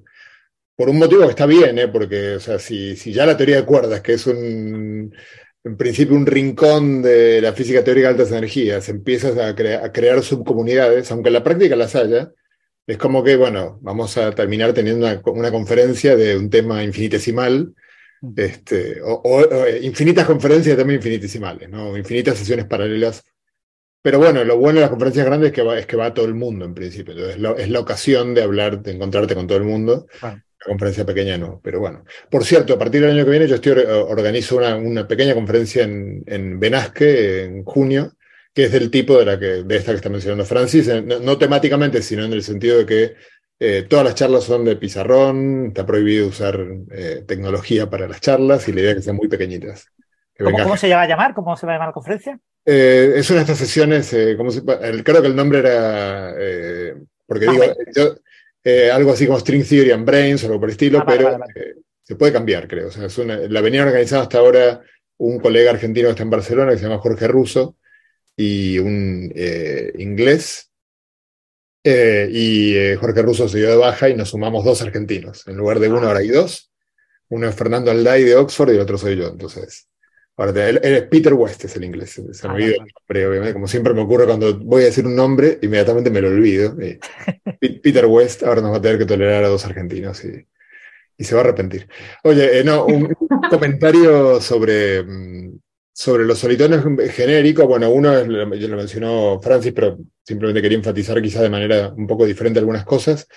un motivo que está bien, ¿eh? porque o sea, si, ya la teoría de cuerdas, que es un, en principio un rincón de la física teórica de altas energías, empiezas a, a crear subcomunidades, aunque en la práctica las haya, es como que, bueno, vamos a terminar teniendo una, conferencia de un tema infinitesimal, este, o, eh, infinitas conferencias también infinitesimales, ¿no? Infinitas sesiones paralelas. Pero bueno, lo bueno de las conferencias grandes es que va, es que va a todo el mundo en principio. Entonces, es la ocasión de hablar, de encontrarte con todo el mundo. La conferencia pequeña no, pero bueno. Por cierto, a partir del año que viene yo estoy, organizo una, una pequeña conferencia en, en Benasque en junio, que es del tipo de, la que, de esta que está mencionando Francis, no, temáticamente, sino en el sentido de que eh, todas las charlas son de pizarrón, está prohibido usar eh, tecnología para las charlas y la idea es que sean muy pequeñitas. ¿Cómo, se llama a llamar? ¿Cómo se va a llamar la conferencia? Eh, es una de estas sesiones, ¿cómo creo que el nombre era, porque ah, digo, algo así como String Theory and Brains o algo por el estilo, ah, pero se puede cambiar, creo. O sea, la venía organizando hasta ahora un colega argentino que está en Barcelona, que se llama Jorge Russo, y un inglés. Eh, y eh, Jorge Russo se dio de baja y nos sumamos dos argentinos. En lugar de uno, ahora hay dos. Uno es Fernando Alday de Oxford y el otro soy yo. Entonces, ahora él, es Peter West, es el inglés. Se me ah, como siempre me ocurre cuando voy a decir un nombre, inmediatamente me lo olvido. Peter West ahora nos va a tener que tolerar a dos argentinos y, y se va a arrepentir. Oye, no, un comentario sobre mm, sobre los solitones genéricos, bueno, uno es, lo mencionó Francis, pero simplemente quería enfatizar quizás de manera un poco diferente algunas cosas.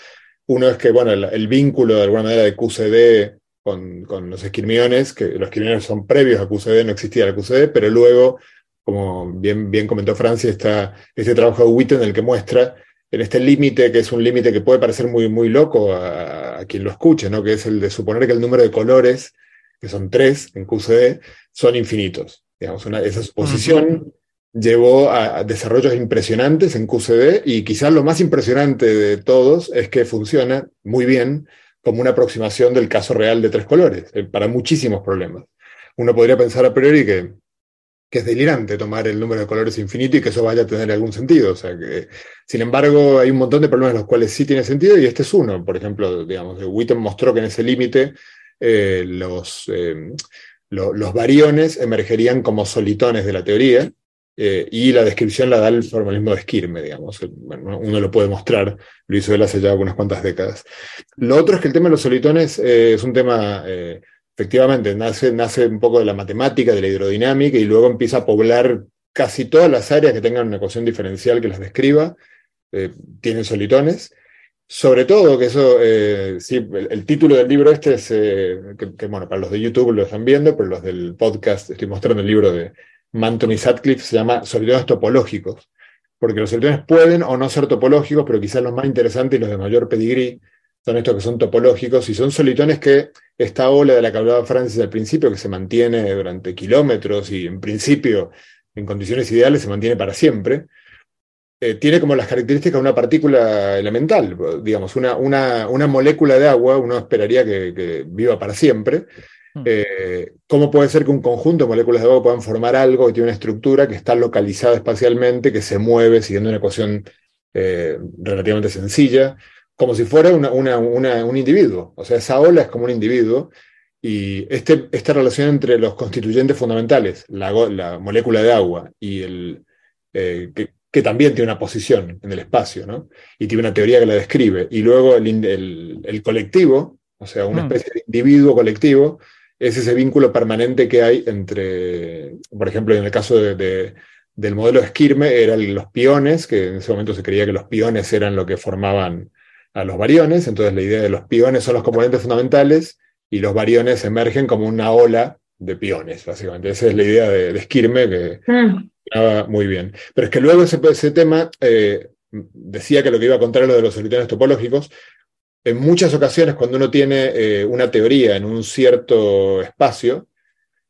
Uno es que, bueno, el, vínculo de alguna manera de QCD con, con, los esquirmiones, que los esquirmiones son previos a QCD, no existía la QCD, pero luego, como bien, bien comentó Francis, está este trabajo de Witten en el que muestra en este límite, que es un límite que puede parecer muy, muy loco a, a, quien lo escuche, ¿no? que es el de suponer que el número de colores, que son tres en QCD, son infinitos. Digamos, esa suposición llevó a, desarrollos impresionantes en QCD y quizás lo más impresionante de todos es que funciona muy bien como una aproximación del caso real de tres colores, eh, para muchísimos problemas. Uno podría pensar a priori que que es delirante tomar el número de colores infinito y que eso vaya a tener algún sentido. O sea que, sin embargo, hay un montón de problemas en los cuales sí tiene sentido y este es uno. Por ejemplo, digamos, Witten mostró que en ese límite eh, los, eh, lo- los variones emergerían como solitones de la teoría. eh, y la descripción la da el formalismo de Skirme, digamos. Bueno, uno lo puede mostrar, lo hizo él hace ya unas cuantas décadas. Lo otro es que el tema de los solitones eh, es un tema eh, efectivamente, nace, nace un poco de la matemática, de la hidrodinámica, y luego empieza a poblar casi todas las áreas que tengan una ecuación diferencial que las describa, tienen solitones. Sobre todo, que eso, eh, sí, el, título del libro este es, eh, que, bueno, para los de YouTube lo están viendo, pero los del podcast, estoy mostrando el libro de Manton y Sutcliffe, se llama Solitones topológicos, porque los solitones pueden o no ser topológicos, pero quizás los más interesantes y los de mayor pedigrí son estos que son topológicos, y son solitones que esta ola de la que hablaba Francis al principio, que se mantiene durante kilómetros y en principio en condiciones ideales se mantiene para siempre, eh, tiene como las características de una partícula elemental, digamos, una, una, una molécula de agua, uno esperaría que, que viva para siempre. Eh, ¿Cómo puede ser que un conjunto de moléculas de agua puedan formar algo que tiene una estructura que está localizada espacialmente, que se mueve siguiendo una ecuación eh, relativamente sencilla? como si fuera una, un individuo. O sea, esa ola es como un individuo y este, esta relación entre los constituyentes fundamentales, la, la molécula de agua y el, eh, que, que, también tiene una posición en el espacio, ¿no? Y tiene una teoría que la describe. Y luego el, el, el colectivo, o sea, una especie de individuo colectivo, es ese vínculo permanente que hay entre, por ejemplo, en el caso de, de del modelo de Skirme, eran los piones, que en ese momento se creía que los piones eran lo que formaban a los variones, entonces la idea de los piones son los componentes fundamentales y los variones emergen como una ola de piones, básicamente. Esa es la idea de, de Skirme, que estaba muy bien. Pero es que luego ese, tema eh, decía que lo que iba a contar lo de los solitarios topológicos. En muchas ocasiones, cuando uno tiene eh, una teoría en un cierto espacio,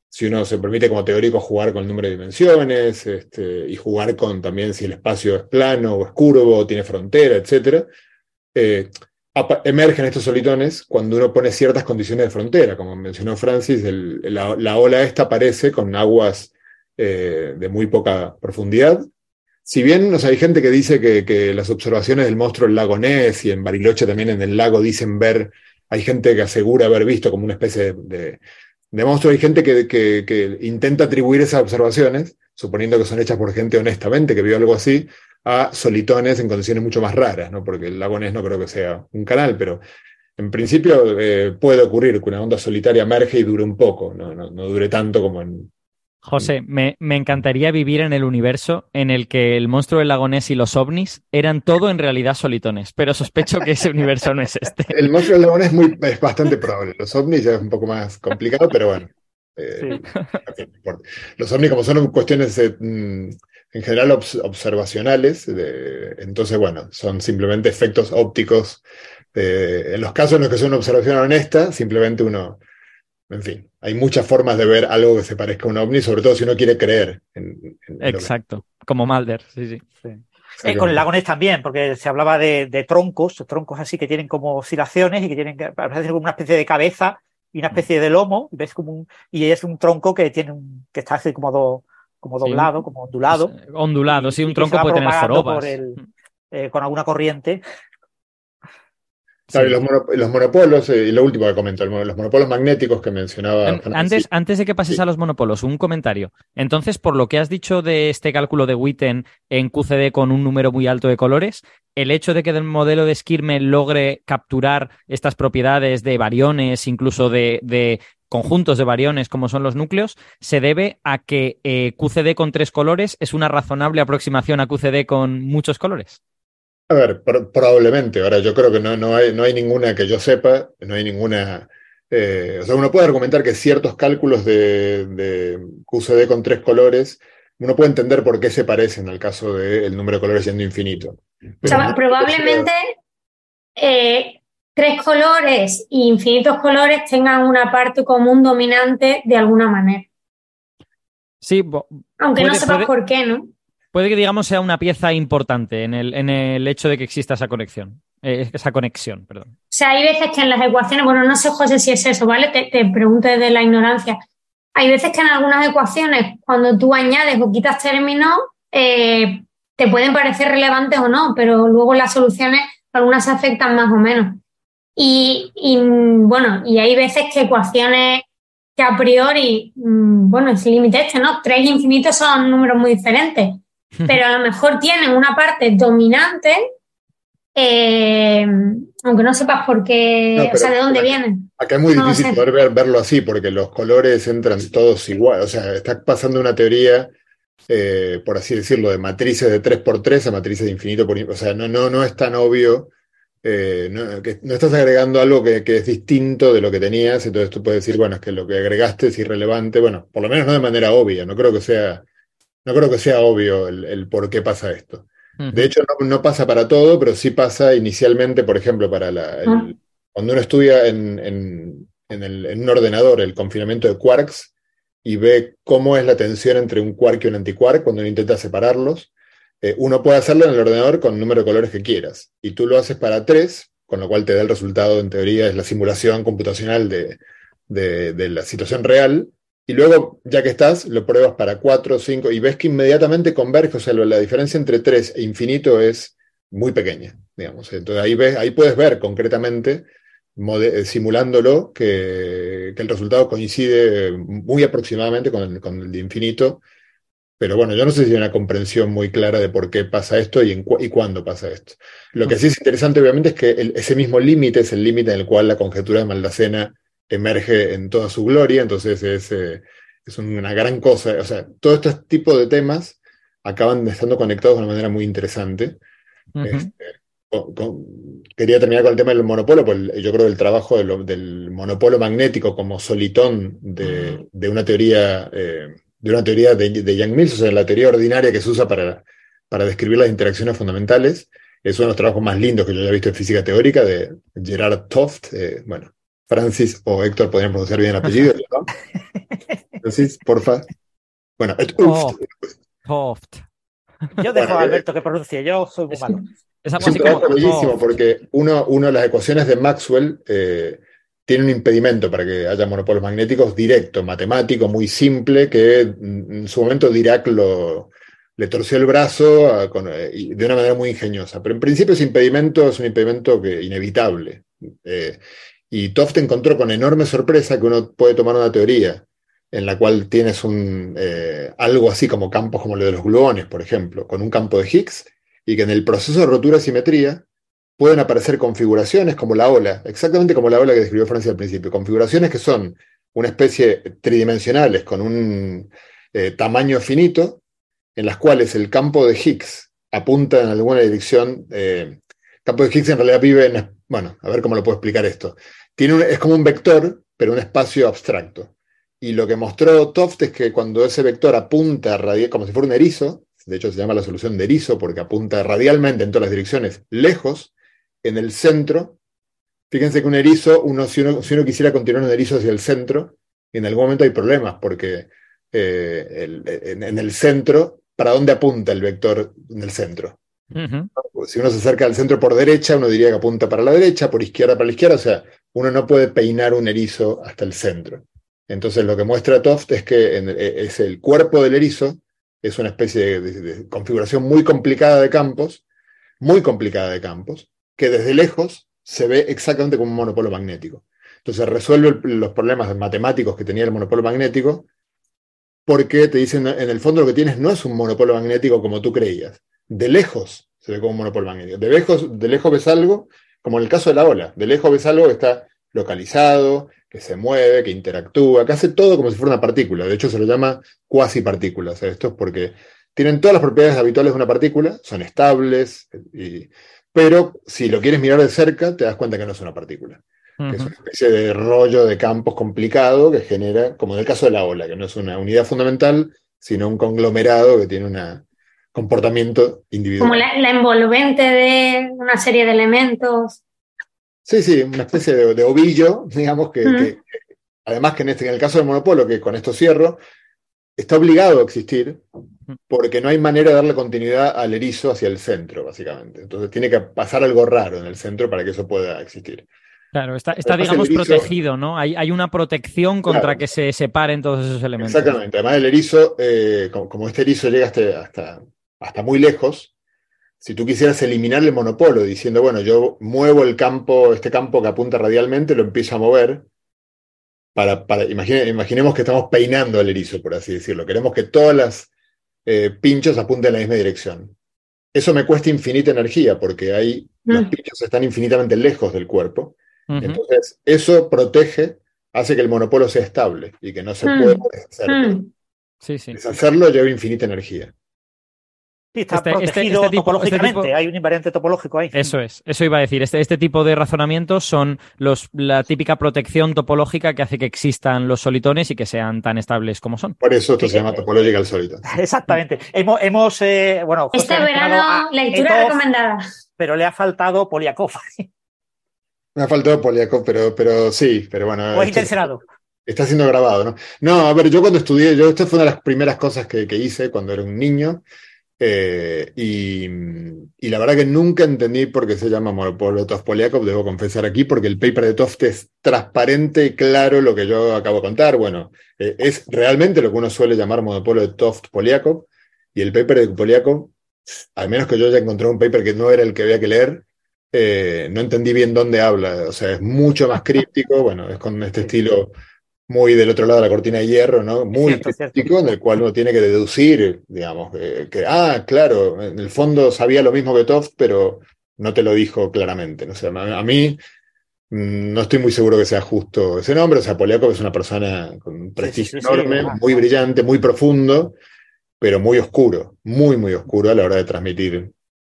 si uno se permite como teórico jugar con el número de dimensiones este, y jugar con también si el espacio es plano o es curvo o tiene frontera, etcétera, eh, emergen estos solitones cuando uno pone ciertas condiciones de frontera. Como mencionó Francis, la, ola esta aparece con aguas eh, de muy poca profundidad. Si bien o hay gente que dice que, que, las observaciones del monstruo del lago Ness y en Bariloche también en el lago dicen ver, hay gente que asegura haber visto como una especie de, de, monstruo, hay gente que, que, que intenta atribuir esas observaciones, suponiendo que son hechas por gente honestamente que vio algo así, a solitones en condiciones mucho más raras, ¿no? porque el lago Ness no creo que sea un canal, pero en principio eh, puede ocurrir que una onda solitaria emerge y dure un poco, no, no, no dure tanto como en... José, me, me, encantaría vivir en el universo en el que el monstruo del lago Ness y los ovnis eran todo en realidad solitones, pero sospecho que ese universo no es este. El monstruo del lago Ness es, muy, es bastante probable, los ovnis ya es un poco más complicado, pero bueno. Eh, sí. Los ovnis como son cuestiones... Eh, en general obs observacionales, de, entonces, bueno, son simplemente efectos ópticos. Eh, en los casos en los que una observación honesta, simplemente uno, en fin, hay muchas formas de ver algo que se parezca a un ovni, sobre todo si uno quiere creer. En, en Exacto, que... como Mulder, sí, sí. sí. Eh, con el lago Ness también, porque se hablaba de, de, troncos, troncos así que tienen como oscilaciones y que tienen que parecen como una especie de cabeza y una especie de lomo, ves como un, y es un tronco que tiene un, que está así como dos como doblado, sí, como ondulado. Ondulado, sí, un tronco puede tener forobas. El, eh, con alguna corriente. Claro, y los, mono, los, monopolos, eh, y lo último que comentó, los monopolos magnéticos que mencionaba. Antes, antes de que pases sí. a los monopolos, un comentario. Entonces, por lo que has dicho de este cálculo de Witten en QCD con un número muy alto de colores, el hecho de que el modelo de Skirme logre capturar estas propiedades de variones, incluso de, de conjuntos de variones como son los núcleos, se debe a que eh, QCD con tres colores es una razonable aproximación a QCD con muchos colores. A ver, pro probablemente. Ahora, yo creo que no, no, hay, no hay ninguna que yo sepa, no hay ninguna... Eh, o sea, uno puede argumentar que ciertos cálculos de, de, QCD con tres colores, uno puede entender por qué se parecen al caso del número de colores siendo infinito. Pero o sea, probablemente eh, tres colores e infinitos colores tengan una parte común dominante de alguna manera. Sí, aunque puede, no sepas puede, por qué, ¿no? Puede que, digamos, sea una pieza importante en el, en el hecho de que exista esa conexión. Eh, esa conexión, perdón. O sea, hay veces que en las ecuaciones, bueno, no sé, José, si es eso, ¿vale? Te, te pregunto desde la ignorancia. hay veces que en algunas ecuaciones, cuando tú añades o quitas términos, eh, te pueden parecer relevantes o no, pero luego las soluciones, algunas afectan más o menos. Y, y, bueno, y hay veces que ecuaciones que a priori, mm, bueno, es límite este, ¿no? Tres infinitos son números muy diferentes, pero a lo mejor tienen una parte dominante, eh, aunque no sepas por qué, o sea, de dónde vienen. Acá es muy difícil poder verlo así, porque los colores entran todos igual, o sea, está pasando una teoría eh, por así decirlo, de matrices de 3x3 a matrices de infinito por O sea, no, no, no es tan obvio. Eh, no, que no estás agregando algo que, es distinto de lo que tenías, entonces tú puedes decir, bueno, es que lo que agregaste es irrelevante, bueno, por lo menos no de manera obvia, no creo que sea, no creo que sea obvio el, por qué pasa esto. De hecho, no, pasa para todo, pero sí pasa inicialmente, por ejemplo, para la, ah. cuando uno estudia en, en, en un ordenador el confinamiento de quarks, y ve cómo es la tensión entre un quark y un antiquark cuando uno intenta separarlos. Eh, uno puede hacerlo en el ordenador con el número de colores que quieras. Y tú lo haces para tres, con lo cual te da el resultado, en teoría, es la simulación computacional de, de, la situación real. Y luego, ya que estás, lo pruebas para cuatro, cinco, y ves que inmediatamente converge, o sea, la diferencia entre tres e infinito es muy pequeña, digamos. Entonces ahí, ves, ahí puedes ver concretamente eh, simulándolo, que, el resultado coincide muy aproximadamente con el, de infinito. Pero bueno, yo no sé si hay una comprensión muy clara de por qué pasa esto y, y cuándo pasa esto. Lo que sí es interesante, obviamente, es que ese mismo límite es el límite en el cual la conjetura de Maldacena emerge en toda su gloria, entonces es, eh, es una gran cosa. O sea, todo este tipo de temas acaban estando conectados de una manera muy interesante quería terminar con el tema del monopolo, pues yo creo que el trabajo del monopolo magnético como solitón de, una teoría, de una teoría de, de Young Mills, o sea, la teoría ordinaria que se usa para, para describir las interacciones fundamentales, es uno de los trabajos más lindos que yo haya visto en física teórica de Gerard Toft. Eh, bueno, Francis o Héctor podrían pronunciar bien el apellido, ¿no? Francis, porfa. Bueno, Toft. Yo dejo a Alberto que pronuncie, yo soy muy malo. Es, un trabajo bellísimo porque uno, uno, de las ecuaciones de Maxwell eh, tiene un impedimento para que haya monopolos magnéticos directo, matemático, muy simple, que en su momento Dirac lo, le torció el brazo eh, de una manera muy ingeniosa. Pero en principio ese impedimento es un impedimento que, inevitable. Eh, y Toft encontró con enorme sorpresa que uno puede tomar una teoría en la cual tienes un, algo así como campos como lo de los gluones, por ejemplo, con un campo de Higgs, y que en el proceso de rotura-simetría pueden aparecer configuraciones como la ola, exactamente como la ola que describió Francia al principio, configuraciones que son una especie tridimensionales con un eh, tamaño finito, en las cuales el campo de Higgs apunta en alguna dirección. Eh, el campo de Higgs en realidad vive en, bueno, a ver cómo lo puedo explicar esto. Tiene es como un vector, pero un espacio abstracto. Y lo que mostró Toft es que cuando ese vector apunta como si fuera un erizo, de hecho se llama la solución de erizo porque apunta radialmente en todas las direcciones, lejos, en el centro. Fíjense que un erizo, uno, si, uno, quisiera continuar un erizo hacia el centro, en algún momento hay problemas porque eh, en, el centro, ¿para dónde apunta el vector en el centro? Si uno se acerca al centro por derecha, uno diría que apunta para la derecha, por izquierda para la izquierda, o sea, uno no puede peinar un erizo hasta el centro. Entonces lo que muestra Toft es que e, es el cuerpo del erizo es una especie de, configuración muy complicada de campos, muy complicada de campos, que desde lejos se ve exactamente como un monopolo magnético. Entonces resuelve los problemas matemáticos que tenía el monopolo magnético, porque te dicen, en el fondo lo que tienes no es un monopolo magnético como tú creías. De lejos se ve como un monopolo magnético. De lejos, de lejos ves algo, como en el caso de la ola, de lejos ves algo que está localizado, que se mueve, que interactúa, que hace todo como si fuera una partícula. De hecho, se lo llama cuasi partículas. Esto es porque tienen todas las propiedades habituales de una partícula, son estables, pero si lo quieres mirar de cerca, te das cuenta que no es una partícula. es una especie de rollo de campos complicado que genera, como en el caso de la ola, que no es una unidad fundamental, sino un conglomerado que tiene un comportamiento individual. Como la, la envolvente de una serie de elementos. Sí, sí, una especie de, ovillo, digamos, que, además que en, este, en el caso del monopolo, que con esto cierro, está obligado a existir porque no hay manera de darle continuidad al erizo hacia el centro, básicamente. Entonces tiene que pasar algo raro en el centro para que eso pueda existir. Claro, está, está Además, digamos, erizo- protegido, ¿no? Hay, hay una protección contra Claro. que se separen todos esos elementos. Exactamente. Además, el erizo, eh, como, como este erizo llega hasta, hasta, hasta muy lejos, si tú quisieras eliminar el monopolo diciendo, bueno, yo muevo el campo, este campo que apunta radialmente, lo empiezo a mover, para, para imagine- imaginemos que estamos peinando el erizo, por así decirlo. Queremos que todas las eh, pinchos apunten en la misma dirección. Eso me cuesta infinita energía, porque ahí los Mm. pinchos están infinitamente lejos del cuerpo. Entonces, eso protege, hace que el monopolo sea estable y que no se Mm. pueda deshacer. Mm. Sí, sí. Deshacerlo lleva infinita energía. Sí, está Este- este- protegido este tipo- topológicamente, este tipo- hay un invariante topológico ahí. Eso es, eso iba a decir. Este, este tipo de razonamientos son los, la típica protección topológica que hace que existan los solitones y que sean tan estables como son. Por eso esto se llama Topological Solitude. Exactamente. Hemos, hemos eh, bueno, José Este verano, a lectura Etov, recomendada. pero le ha faltado Poliakov. Me ha faltado Poliakov, pero, pero sí, pero bueno. o es intencionado. Está siendo grabado, ¿no? No, a ver, yo cuando estudié, yo esta fue una de las primeras cosas que, que hice cuando era un niño, eh, y, y la verdad que nunca entendí por qué se llama monopolio Toft-Poliakov, debo confesar aquí, porque el paper de Toft es transparente y claro lo que yo acabo de contar. Bueno, eh, es realmente lo que uno suele llamar monopolio de Toft-Poliakov, y el paper de Poliakov, al menos que yo haya encontrado un paper que no era el que había que leer, eh, no entendí bien dónde habla, o sea, es mucho más críptico, bueno, es con este estilo muy del otro lado de la cortina de hierro, ¿no? Muy cierto, es cierto. críptico, en el cual uno tiene que deducir, digamos, que, que, ah, claro, en el fondo sabía lo mismo que Toft, pero no te lo dijo claramente, ¿no? O sea, a mí mm, no estoy muy seguro que sea justo ese nombre, o sea, Poliakov es una persona con un prestigio sí, sí, enorme, muy brillante, muy profundo, pero muy oscuro, muy, muy oscuro a la hora de transmitir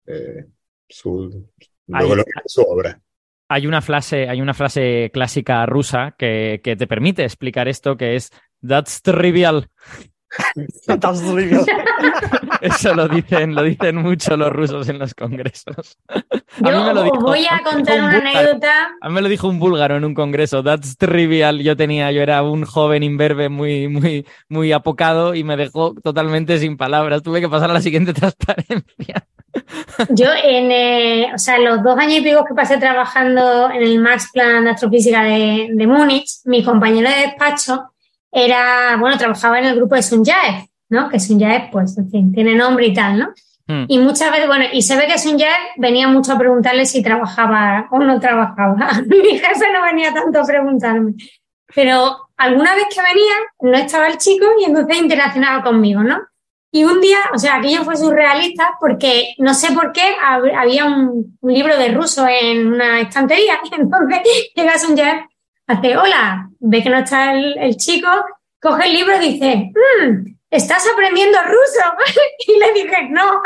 eh, su, Ahí- lo- lo que es su obra. Hay una frase, hay una frase clásica rusa que, que te permite explicar esto, que es That's trivial. Eso lo dicen, lo dicen mucho los rusos en los congresos. A mí Yo me lo os dijo- voy a contar una búlgaro. anécdota. A mí me lo dijo un búlgaro en un congreso. That's trivial. Yo tenía, yo era un joven imberbe muy, muy, muy apocado y me dejó totalmente sin palabras. Tuve que pasar a la siguiente transparencia. Yo, en, eh, o sea, los dos años y pico que pasé trabajando en el Max Plan de Astrofísica de, de Múnich, mi compañero de despacho era, bueno, trabajaba en el grupo de Sunjaev, ¿no? Que Sunjaev, pues, en fin, tiene nombre y tal, ¿no? Hmm. Y muchas veces, bueno, y se ve que Sunjaev venía mucho a preguntarle si trabajaba o no trabajaba. Mi jefe no venía tanto a preguntarme. Pero alguna vez que venía, no estaba el chico y entonces interaccionaba conmigo, ¿no? Y un día, o sea, aquello fue surrealista porque no sé por qué hab- había un, libro de ruso en una estantería. Y entonces llega Sunjaev, hace hola, ve que no está el, chico, coge el libro y dice, "Mm, ¿estás aprendiendo ruso? y le dije, no.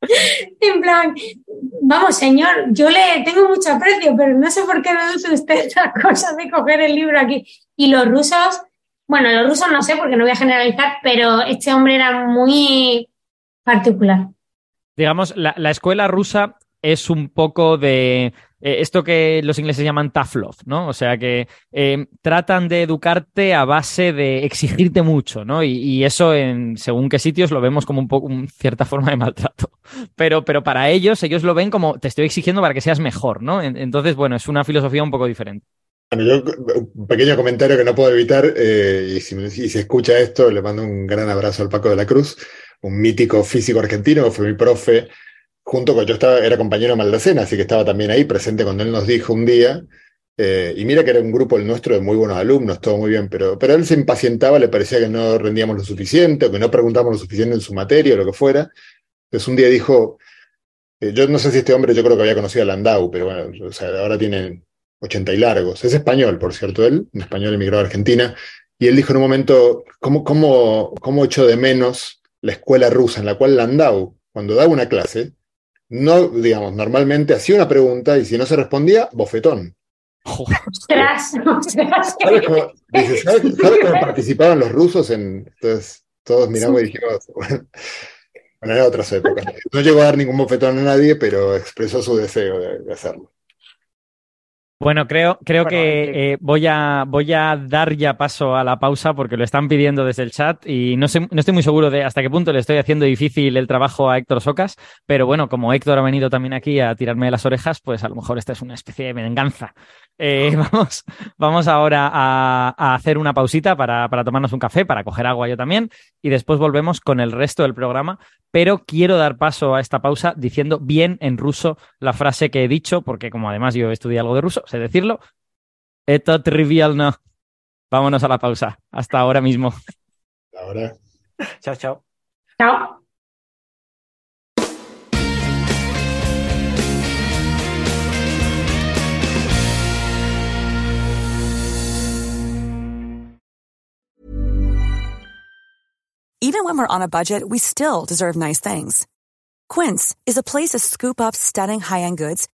en plan, vamos, señor, yo le tengo mucho aprecio, pero no sé por qué deduce usted estas cosas de coger el libro aquí. Y los rusos, bueno, los rusos no sé porque no voy a generalizar, pero este hombre era muy particular. Digamos, la, la escuela rusa es un poco de eh, esto que los ingleses llaman tough love, ¿no? O sea que eh, tratan de educarte a base de exigirte mucho, ¿no? Y, eso en según qué sitios lo vemos como un poco un- cierta forma de maltrato. Pero, para ellos, ellos lo ven como te estoy exigiendo para que seas mejor, ¿no? En- Entonces, bueno, es una filosofía un poco diferente. Bueno, yo un pequeño comentario que no puedo evitar, eh, y si, si escucha esto, le mando un gran abrazo al Paco de la Cruz, un mítico físico argentino fue mi profe, junto con yo estaba, era compañero de Maldacena, así que estaba también ahí presente cuando él nos dijo un día, eh, y mira que era un grupo el nuestro de muy buenos alumnos, todo muy bien, pero, pero él se impacientaba, le parecía que no rendíamos lo suficiente, o que no preguntábamos lo suficiente en su materia, o lo que fuera. Entonces un día dijo, eh, yo no sé si este hombre, yo creo que había conocido a Landau, pero bueno, o sea, ahora tiene 80 y largos. Es español, por cierto, él, un español emigrado a Argentina. Y él dijo en un momento, ¿cómo, cómo, cómo echo de menos la escuela rusa en la cual Landau, cuando daba una clase, no, digamos, normalmente hacía una pregunta y si no se respondía, bofetón. Ostras. ¿Sabes cómo, dice, ¿sabes- sabes cómo participaban los rusos en...? Entonces todos miramos y dijimos, bueno, bueno, era otras épocas. No llegó a dar ningún bofetón a nadie, pero expresó su deseo de, de hacerlo. Bueno, creo, creo Bueno, que eh, voy, a, voy a dar ya paso a la pausa porque lo están pidiendo desde el chat y no, sé, no estoy muy seguro de hasta qué punto le estoy haciendo difícil el trabajo a Héctor Socas, pero bueno, como Héctor ha venido también aquí a tirarme las orejas, pues a lo mejor esta es una especie de venganza. Eh, vamos, vamos ahora a, a hacer una pausita para, para tomarnos un café, para coger agua yo también, y después volvemos con el resto del programa, pero quiero dar paso a esta pausa diciendo bien en ruso la frase que he dicho, porque como además yo estudié algo de ruso, sé decirlo. Esto trivial no. Vámonos a la pausa. Hasta ahora mismo. Ahora. Chao, chao. Chao. Even when we're on a budget, we still deserve nice things. Quince is a place to scoop up stunning high-end goods